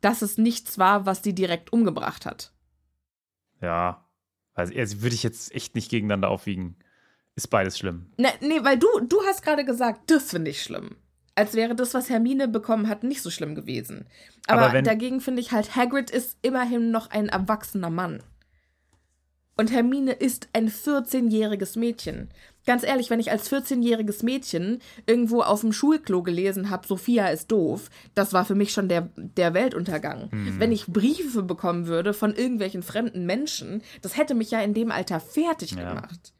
dass es nichts war, was sie direkt umgebracht hat. Ja. Also, also würde ich jetzt echt nicht gegeneinander aufwiegen. Ist beides schlimm. Ne, nee, weil du, du hast gerade gesagt, das finde ich schlimm. Als wäre das, was Hermine bekommen hat, nicht so schlimm gewesen. Aber, Aber wenn- dagegen finde ich halt, Hagrid ist immerhin noch ein erwachsener Mann. Und Hermine ist ein 14-jähriges Mädchen. Ganz ehrlich, wenn ich als 14-jähriges Mädchen irgendwo auf dem Schulklo gelesen habe, Sophia ist doof, das war für mich schon der, der Weltuntergang. Hm. Wenn ich Briefe bekommen würde von irgendwelchen fremden Menschen, das hätte mich ja in dem Alter fertig Ja. gemacht.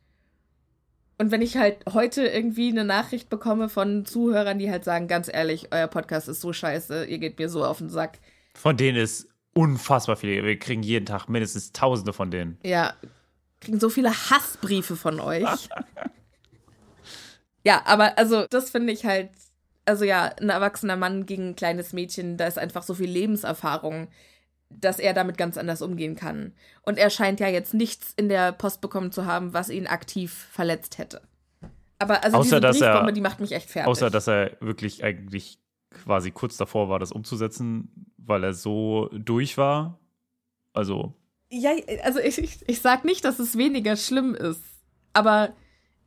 Und wenn ich halt heute irgendwie eine Nachricht bekomme von Zuhörern, die halt sagen, ganz ehrlich, euer Podcast ist so scheiße, ihr geht mir so auf den Sack. Von denen ist unfassbar viele. Wir kriegen jeden Tag mindestens Tausende von denen. Ja, kriegen so viele Hassbriefe von euch. ja, aber also das finde ich halt, also ja, ein erwachsener Mann gegen ein kleines Mädchen, da ist einfach so viel Lebenserfahrung, dass er damit ganz anders umgehen kann. Und er scheint ja jetzt nichts in der Post bekommen zu haben, was ihn aktiv verletzt hätte. Aber also Außer, diese dass er- Briefbombe, die macht mich echt fertig. Außer, dass er wirklich eigentlich quasi kurz davor war, das umzusetzen, weil er so durch war. Also, Ja, also ich, ich, ich sag nicht, dass es weniger schlimm ist. Aber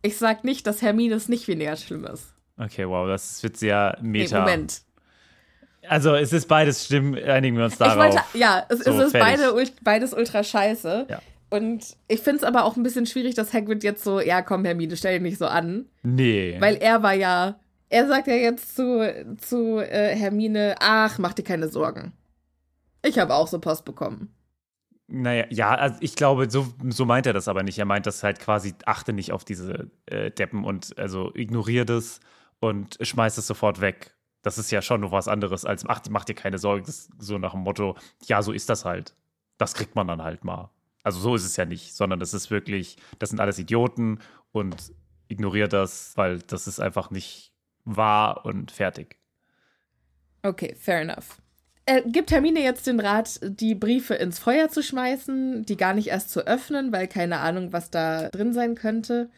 ich sag nicht, dass Hermines nicht weniger schlimm ist. okay, wow, das wird sehr Nee, meta. Moment. Also, es ist beides stimmt, einigen wir uns darauf. wollte, ja, es, So, es ist beide, beides ultra scheiße. Ja. Und ich finde es aber auch ein bisschen schwierig, dass Hagrid jetzt so, ja, komm, Hermine, stell dich nicht so an. Nee. Weil er war ja, er sagt ja jetzt zu, zu äh, Hermine, ach, mach dir keine Sorgen. Ich habe auch so Post bekommen. Naja, ja, also ich glaube, so, so meint er das aber nicht. Er meint das halt quasi, achte nicht auf diese äh, Deppen und also ignoriere das und schmeiß es sofort weg. Das ist ja schon noch was anderes als, ach, mach dir keine Sorgen, das ist so nach dem Motto, ja, so ist das halt. Das kriegt man dann halt mal. Also so ist es ja nicht, sondern das ist wirklich, das sind alles Idioten und ignoriere das, weil das ist einfach nicht wahr und fertig. Okay, fair enough. Er gibt Hermine jetzt den Rat, die Briefe ins Feuer zu schmeißen, die gar nicht erst zu öffnen, weil keine Ahnung, was da drin sein könnte.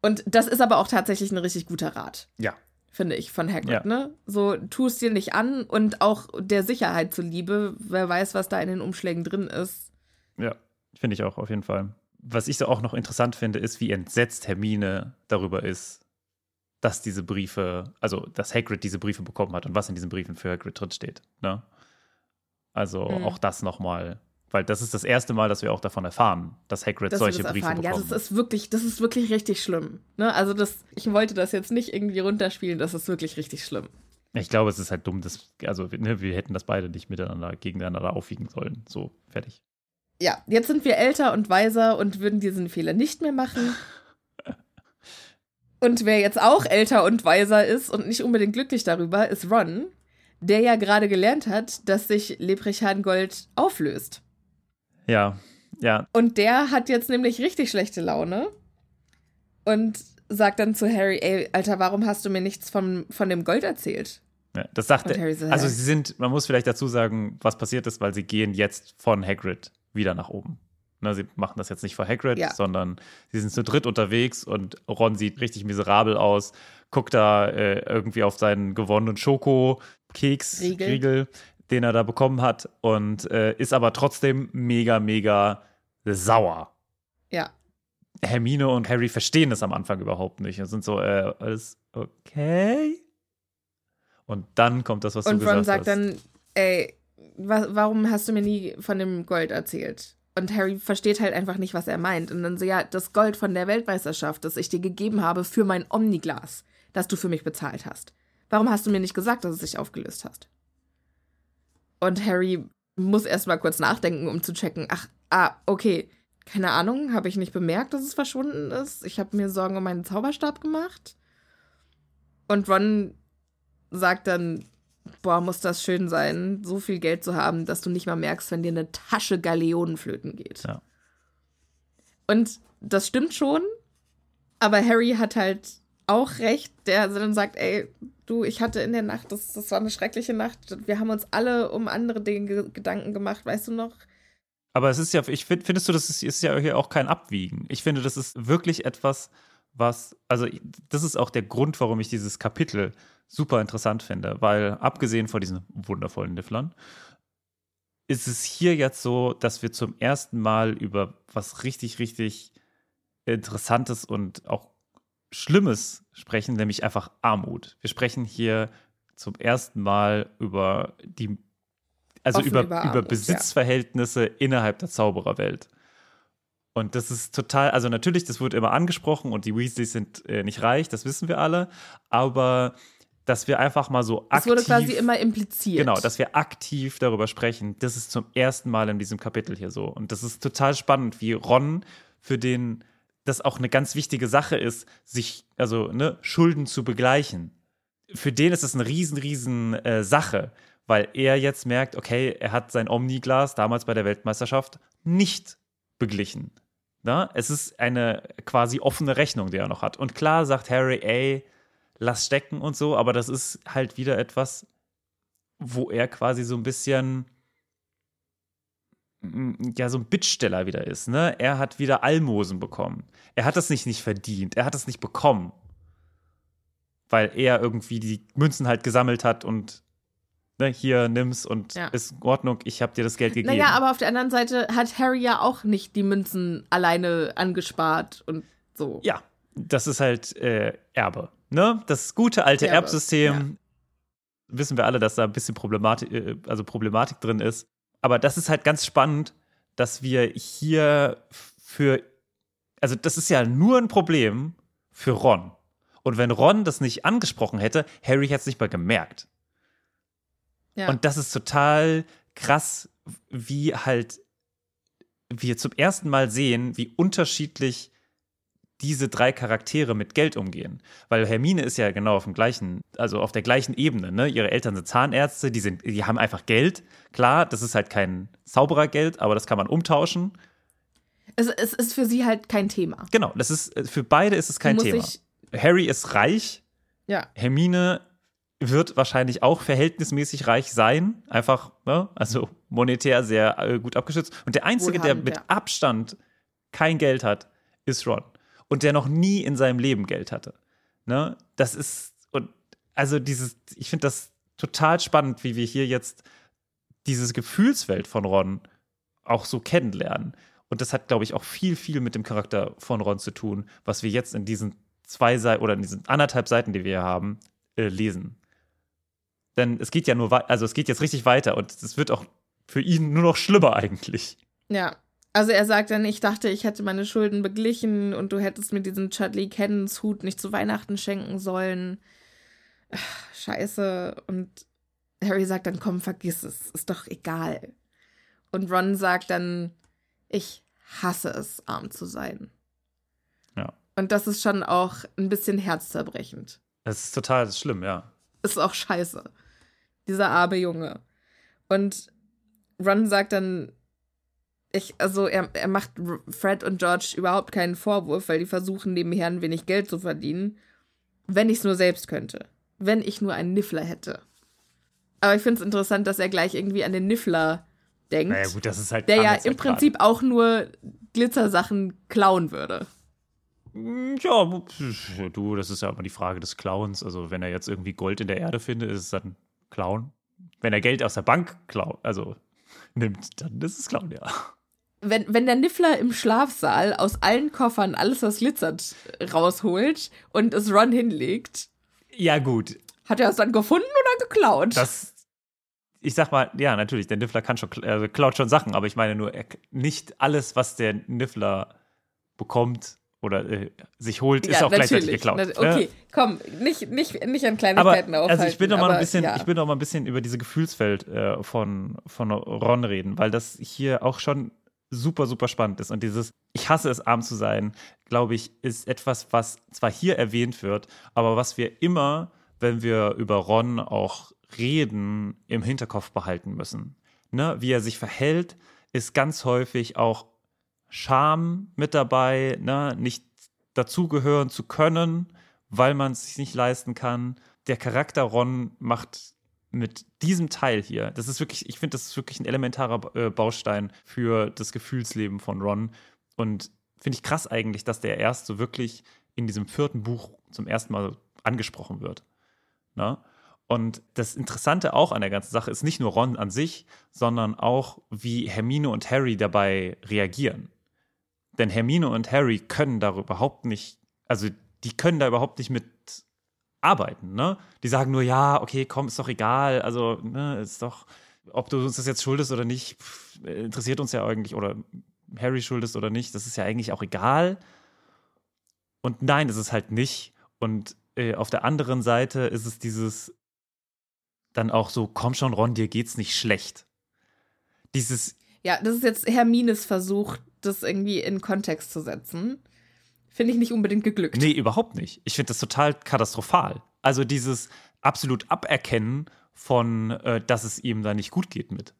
Und das ist aber auch tatsächlich ein richtig guter Rat, Ja. finde ich, von Hagrid, Ja. ne? So, tu es dir nicht an und auch der Sicherheit zuliebe, wer weiß, was da in den Umschlägen drin ist. Ja, finde ich auch auf jeden Fall. Was ich so auch noch interessant finde, ist, wie entsetzt Hermine darüber ist, dass diese Briefe, also dass Hagrid diese Briefe bekommen hat und was in diesen Briefen für Hagrid drinsteht. Ne? Also Mhm. auch das nochmal, weil das ist das erste Mal, dass wir auch davon erfahren, dass Hagrid Dass solche das Briefe erfahren. Ja, bekommt. das ist wirklich, das ist wirklich richtig schlimm. Ne? Also das, ich wollte das jetzt nicht irgendwie runterspielen, das ist wirklich richtig schlimm. ich glaube, es ist halt dumm, dass, also ne, wir hätten das beide nicht miteinander, gegeneinander aufwiegen sollen. So, fertig. Ja, jetzt sind wir älter und weiser und würden diesen Fehler nicht mehr machen. Und wer jetzt auch älter und weiser ist und nicht unbedingt glücklich darüber, ist Ron, der ja gerade gelernt hat, dass sich Leprechaun-Gold auflöst. Ja, ja, Und der hat jetzt nämlich richtig schlechte Laune und sagt dann zu Harry, ey, Alter, warum hast du mir nichts von, von dem Gold erzählt? Ja, das sagt er. So, Also sie sind, man muss vielleicht dazu sagen, was passiert ist, weil sie gehen jetzt von Hagrid wieder nach oben. Ne, sie machen das jetzt nicht vor Hagrid, Ja. sondern sie sind zu dritt unterwegs und Ron sieht richtig miserabel aus, guckt da äh, irgendwie auf seinen gewonnenen Schoko-Keks, Riegel. Den er da bekommen hat und äh, ist aber trotzdem mega, mega sauer. Ja. Hermine und Harry verstehen das am Anfang überhaupt nicht und sind so, äh, alles okay? Und dann kommt das, was Und du Ron gesagt sagt hast. dann, ey, wa warum hast du mir nie von dem Gold erzählt? Und Harry versteht halt einfach nicht, was er meint. Und dann so, ja, das Gold von der Weltmeisterschaft, das ich dir gegeben habe für mein Omniglas, das du für mich bezahlt hast. Warum hast du mir nicht gesagt, dass es sich aufgelöst hast? Und Harry muss erst mal kurz nachdenken, um zu checken, ach, ah, okay, keine Ahnung, habe ich nicht bemerkt, dass es verschwunden ist. Ich habe mir Sorgen um meinen Zauberstab gemacht. Und Ron sagt dann, boah, muss das schön sein, so viel Geld zu haben, dass du nicht mal merkst, wenn dir eine Tasche Galeonen flöten geht. Ja. Und das stimmt schon, aber Harry hat halt auch recht, der dann sagt, ey, du, ich hatte in der Nacht, das, das war eine schreckliche Nacht, wir haben uns alle um andere Dinge ge- Gedanken gemacht, weißt du noch? Aber es ist ja, ich find, findest du, das ist, ist ja hier auch kein Abwiegen. Ich finde, das ist wirklich etwas, was, also das ist auch der Grund, warum ich dieses Kapitel super interessant finde, weil abgesehen von diesen wundervollen Nifflern, ist es hier jetzt so, dass wir zum ersten Mal über was richtig, richtig Interessantes und auch Schlimmes sprechen, nämlich einfach Armut. Wir sprechen hier zum ersten Mal über die, also Offen über, über über, Armut, ja. Besitzverhältnisse innerhalb der Zaubererwelt. Und das ist total, also natürlich, das wird immer angesprochen und die Weasleys sind äh, nicht reich, das wissen wir alle, aber dass wir einfach mal so aktiv. Es wurde quasi immer impliziert. Genau, dass wir aktiv darüber sprechen. Das ist zum ersten Mal in diesem Kapitel hier so. Und das ist total spannend, wie Ron, für den das auch eine ganz wichtige Sache ist, sich, also, ne, Schulden zu begleichen. Für den ist das eine riesen, riesen äh, Sache, weil er jetzt merkt, okay, er hat sein Omniglas damals bei der Weltmeisterschaft nicht beglichen. Na? Es ist eine quasi offene Rechnung, die er noch hat. Und klar sagt Harry, ey, lass stecken und so, aber das ist halt wieder etwas, wo er quasi so ein bisschen mm, ja, so ein Bittsteller wieder ist, ne? Er hat wieder Almosen bekommen. Er hat das nicht nicht verdient, er hat das nicht bekommen. Weil er irgendwie die Münzen halt gesammelt hat und ne, hier nimm's und Ja. ist in Ordnung, ich habe dir das Geld gegeben. Naja, aber auf der anderen Seite hat Harry ja auch nicht die Münzen alleine angespart und so. Ja, das ist halt äh, Erbe. Ne? Das gute alte Erbe, Erbsystem. Wissen wir alle, dass da ein bisschen Problematik, äh, also Problematik drin ist. Aber das ist halt ganz spannend, dass wir hier für. Also, das ist ja nur ein Problem für Ron. Und wenn Ron das nicht angesprochen hätte, Harry hätte es nicht mal gemerkt. Ja. Und das ist total krass, wie halt wir zum ersten Mal sehen, wie unterschiedlich diese drei Charaktere mit Geld umgehen. Weil Hermine ist ja genau auf dem gleichen, also auf der gleichen Ebene, ne? Ihre Eltern sind Zahnärzte, die sind, die haben einfach Geld. Klar, das ist halt kein Zauberergeld, aber das kann man umtauschen. es, es ist für sie halt kein Thema. Genau, das ist, für beide ist es kein Thema. Harry ist reich, Ja. Hermine wird wahrscheinlich auch verhältnismäßig reich sein, einfach, ne? also monetär sehr äh, gut abgeschützt. Und der Einzige, der mit ja. Abstand kein Geld hat, ist Ron. Und der noch nie in seinem Leben Geld hatte. Ne? Das ist, und also dieses, ich finde das total spannend, wie wir hier jetzt dieses Gefühlswelt von Ron auch so kennenlernen. Und das hat, glaube ich, auch viel, viel mit dem Charakter von Ron zu tun, was wir jetzt in diesen zwei Seiten oder in diesen anderthalb Seiten, die wir hier haben, äh, lesen. Denn es geht ja nur also es geht jetzt richtig weiter und es wird auch für ihn nur noch schlimmer eigentlich. Ja. Also er sagt dann, ich dachte, ich hätte meine Schulden beglichen und du hättest mir diesen Chudley Cannons Hut nicht zu Weihnachten schenken sollen. Ach, scheiße. Und Harry sagt dann, komm, vergiss es. Ist doch egal. Und Ron sagt dann, ich hasse es, arm zu sein. Ja. Und das ist schon auch ein bisschen herzzerbrechend. Das ist total schlimm, ja. ist auch scheiße. Dieser arme Junge. Und Ron sagt dann, ich, also er, er macht Fred und George überhaupt keinen Vorwurf, weil die versuchen nebenher ein wenig Geld zu verdienen. Wenn ich es nur selbst könnte. Wenn ich nur einen Niffler hätte. Aber ich finde es interessant, dass er gleich irgendwie an den Niffler denkt. Naja, gut, das ist halt. der ja im gerade. Prinzip auch nur Glitzersachen klauen würde. Mm, Ja, du, das ist ja immer die Frage des Clowns. Also, wenn er jetzt irgendwie Gold in der Erde findet, ist es dann Clown. Wenn er Geld aus der Bank klaut, also nimmt, dann ist es Clown, ja. Wenn, wenn der Niffler im Schlafsaal aus allen Koffern alles, was glitzert, rausholt und es Ron hinlegt, Ja, gut. hat er es dann gefunden oder geklaut? Das. Ich sag mal, ja, natürlich, der Niffler kann schon, also klaut schon Sachen, aber ich meine nur, er, nicht alles, was der Niffler bekommt oder äh, sich holt, ist auch gleichzeitig geklaut. Na, ne? Okay, komm, nicht, nicht, nicht an Aber Kleinigkeiten aufhalten. also ich will noch mal ein aber bisschen, ja. ich will noch mal ein bisschen über diese Gefühlswelt äh, von von Ron reden, weil das hier auch schon super super spannend ist und dieses ich hasse es arm zu sein, glaube ich, ist etwas, was zwar hier erwähnt wird, aber was wir immer, wenn wir über Ron auch reden, im Hinterkopf behalten müssen. Ne, wie er sich verhält, ist ganz häufig auch Scham mit dabei, ne? nicht dazugehören zu können, weil man es sich nicht leisten kann. Der Charakter Ron macht mit diesem Teil hier, das ist wirklich, ich finde, das ist wirklich ein elementarer äh, Baustein für das Gefühlsleben von Ron. Und finde ich krass eigentlich, dass der erst so wirklich in diesem vierten Buch zum ersten Mal angesprochen wird. Ne? Und das Interessante auch an der ganzen Sache ist nicht nur Ron an sich, sondern auch, wie Hermine und Harry dabei reagieren. Denn Hermine und Harry können da überhaupt nicht, also die können da überhaupt nicht mit arbeiten, ne? Die sagen nur, ja, okay, komm, ist doch egal, also, ne, ist doch, ob du uns das jetzt schuldest oder nicht, pff, interessiert uns ja eigentlich, oder Harry schuld ist oder nicht, das ist ja eigentlich auch egal. Und nein, ist es halt nicht. Und äh, auf der anderen Seite ist es dieses dann auch so, komm schon, Ron, dir geht's nicht schlecht. Dieses, Ja, das ist jetzt Hermines Versuch, das irgendwie in Kontext zu setzen. Finde ich nicht unbedingt geglückt. nee, überhaupt nicht. Ich finde das total katastrophal. Also dieses absolut Aberkennen von, äh, dass es ihm da nicht gut geht mit.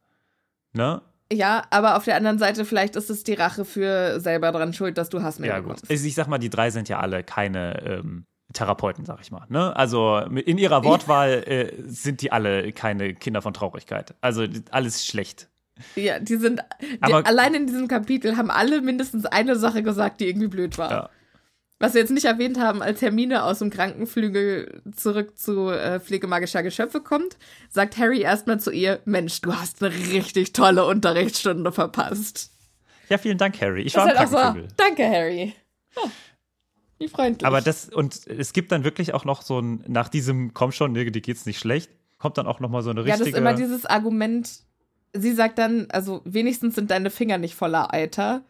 Ne? Ja, aber auf der anderen Seite, vielleicht ist es die Rache für selber dran schuld, dass du Hassmail Ja, gut. Also ich sag mal, die drei sind ja alle keine ähm, Therapeuten, sag ich mal. Ne? Also mit- in ihrer Wortwahl äh, sind die alle keine Kinder von Traurigkeit. Also alles schlecht. Ja, die sind. Die, Aber- allein in diesem Kapitel haben alle mindestens eine Sache gesagt, die irgendwie blöd war. Ja. Was wir jetzt nicht erwähnt haben, als Hermine aus dem Krankenflügel zurück zu äh, Pflege magischer Geschöpfe kommt, sagt Harry erstmal zu ihr: Mensch, du hast eine richtig tolle Unterrichtsstunde verpasst. Ja, vielen Dank, Harry. Ich Das war halt auch so. Danke, Harry. Ja, wie freundlich. Aber das, und es gibt dann wirklich auch noch so ein, nach diesem, komm schon, nee, dir geht's nicht schlecht, kommt dann auch noch mal so eine ja, das richtige. ist immer dieses Argument. Sie sagt dann, also wenigstens sind deine Finger nicht voller Eiter,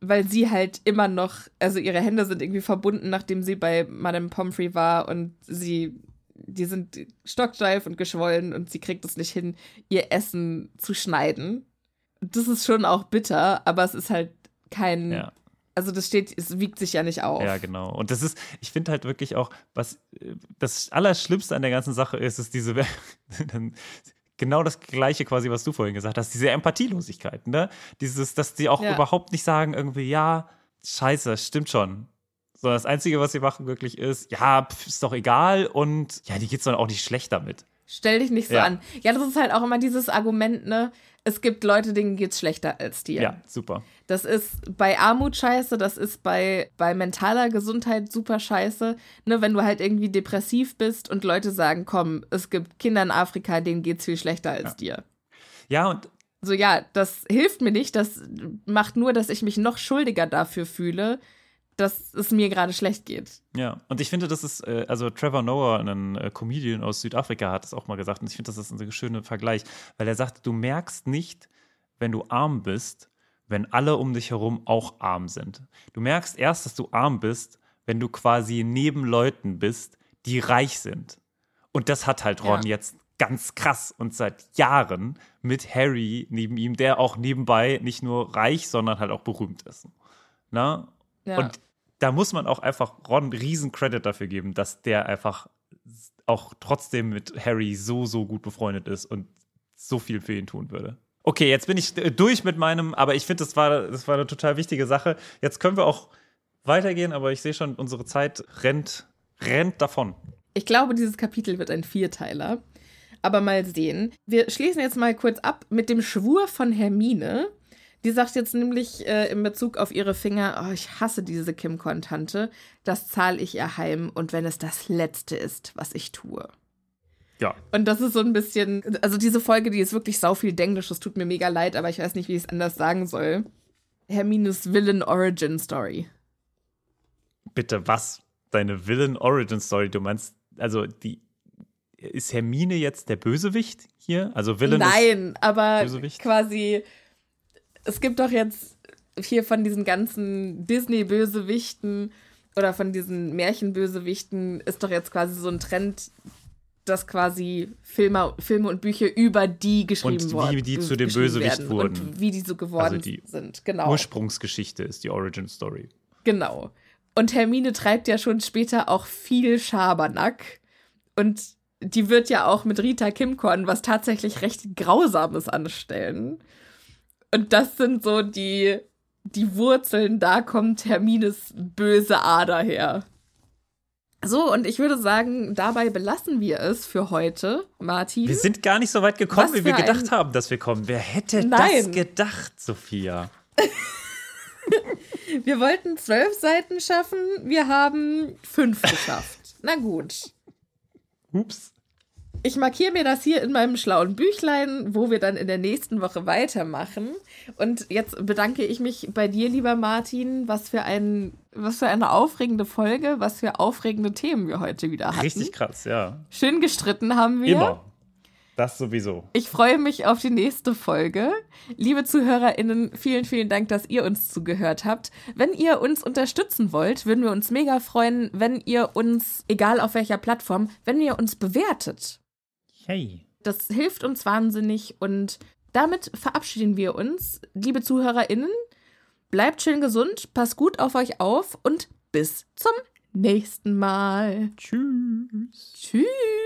weil sie halt immer noch, also ihre Hände sind irgendwie verbunden, nachdem sie bei Madame Pomfrey war und sie, die sind stocksteif und geschwollen und sie kriegt es nicht hin, ihr Essen zu schneiden. Das ist schon auch bitter, aber es ist halt kein, ja. also das steht, es wiegt sich ja nicht auf. Ja, genau. Und das ist, ich finde halt wirklich auch, was äh, das Allerschlimmste an der ganzen Sache ist, ist diese, dann- genau das Gleiche quasi, was du vorhin gesagt hast, diese Empathielosigkeit, ne? Dieses, dass die auch Ja. überhaupt nicht sagen, irgendwie, ja, scheiße, stimmt schon. So, das Einzige, was sie machen, wirklich ist, ja, pf, ist doch egal und ja, die geht's dann auch nicht schlecht damit. Stell dich nicht so Ja. an. Ja, das ist halt auch immer dieses Argument, ne? Es gibt Leute, denen geht's schlechter als dir. Ja, super. Das ist bei Armut scheiße, das ist bei, bei mentaler Gesundheit super scheiße. Ne, wenn du halt irgendwie depressiv bist und Leute sagen, komm, es gibt Kinder in Afrika, denen geht's viel schlechter als dir. Ja, und So, ja, das hilft mir nicht. Das macht nur, dass ich mich noch schuldiger dafür fühle, dass es mir gerade schlecht geht. Ja, und ich finde, das ist, äh, also Trevor Noah, ein äh, Comedian aus Südafrika, hat es auch mal gesagt. Und ich finde, das ist ein schöner Vergleich, weil er sagt, du merkst nicht, wenn du arm bist, wenn alle um dich herum auch arm sind. Du merkst erst, dass du arm bist, wenn du quasi neben Leuten bist, die reich sind. Und das hat halt Ron Ja. jetzt ganz krass und seit Jahren mit Harry neben ihm, der auch nebenbei nicht nur reich, sondern halt auch berühmt ist. Na? Ja. Und da muss man auch einfach Ron riesen Credit dafür geben, dass der einfach auch trotzdem mit Harry so, so gut befreundet ist und so viel für ihn tun würde. Okay, jetzt bin ich äh, durch mit meinem, aber ich finde, das war, das war eine total wichtige Sache. Jetzt können wir auch weitergehen, aber ich sehe schon, unsere Zeit rennt, rennt davon. Ich glaube, dieses Kapitel wird ein Vierteiler. Aber mal sehen. Wir schließen jetzt mal kurz ab mit dem Schwur von Hermine. Die sagt jetzt nämlich äh, in Bezug auf ihre Finger, oh, ich hasse diese Kim-Kon-Tante. Das zahle ich ihr heim und wenn es das Letzte ist, was ich tue. Ja. Und das ist so ein bisschen, also diese Folge, die ist wirklich sau viel Denglisch, es tut mir mega leid, aber ich weiß nicht, wie ich es anders sagen soll. Hermines Villain Origin Story. Bitte, was? Deine Villain Origin Story? Du meinst, also die. Ist Hermine jetzt der Bösewicht hier? Also Villain. Nein, aber Bösewicht? quasi, es gibt doch jetzt hier von diesen ganzen Disney-Bösewichten oder von diesen Märchenbösewichten ist doch jetzt quasi so ein Trend, dass quasi Filme, Filme und Bücher über die geschrieben Und wie worden die zu dem Bösewicht wurden. Und wie die so geworden Also die sind. Genau. Ursprungsgeschichte ist die Origin Story. Genau. Und Hermine treibt ja schon später auch viel Schabernack. Und die wird ja auch mit Rita Kimkorn was tatsächlich recht Grausames anstellen. Und das sind so die, die Wurzeln, da kommt Hermines böse Ader her. So, und ich würde sagen, dabei belassen wir es für heute, Martin. Wir sind gar nicht so weit gekommen, wie wir für ein- gedacht haben, dass wir kommen. Wer hätte das Nein. gedacht, Sophia? Wir wollten zwölf Seiten schaffen, wir haben fünf geschafft. Na gut. Ups. Ich markiere mir das hier in meinem schlauen Büchlein, wo wir dann in der nächsten Woche weitermachen. Und jetzt bedanke ich mich bei dir, lieber Martin. Was für, ein, was für eine aufregende Folge, was für aufregende Themen wir heute wieder hatten. Richtig krass, ja. Schön gestritten haben wir. Immer. Das sowieso. Ich freue mich auf die nächste Folge. Liebe ZuhörerInnen, vielen, vielen Dank, dass ihr uns zugehört habt. Wenn ihr uns unterstützen wollt, würden wir uns mega freuen, wenn ihr uns, egal auf welcher Plattform, wenn ihr uns bewertet. Hey. Das hilft uns wahnsinnig und damit verabschieden wir uns. Liebe ZuhörerInnen, bleibt schön gesund, passt gut auf euch auf und bis zum nächsten Mal. Tschüss. Tschüss.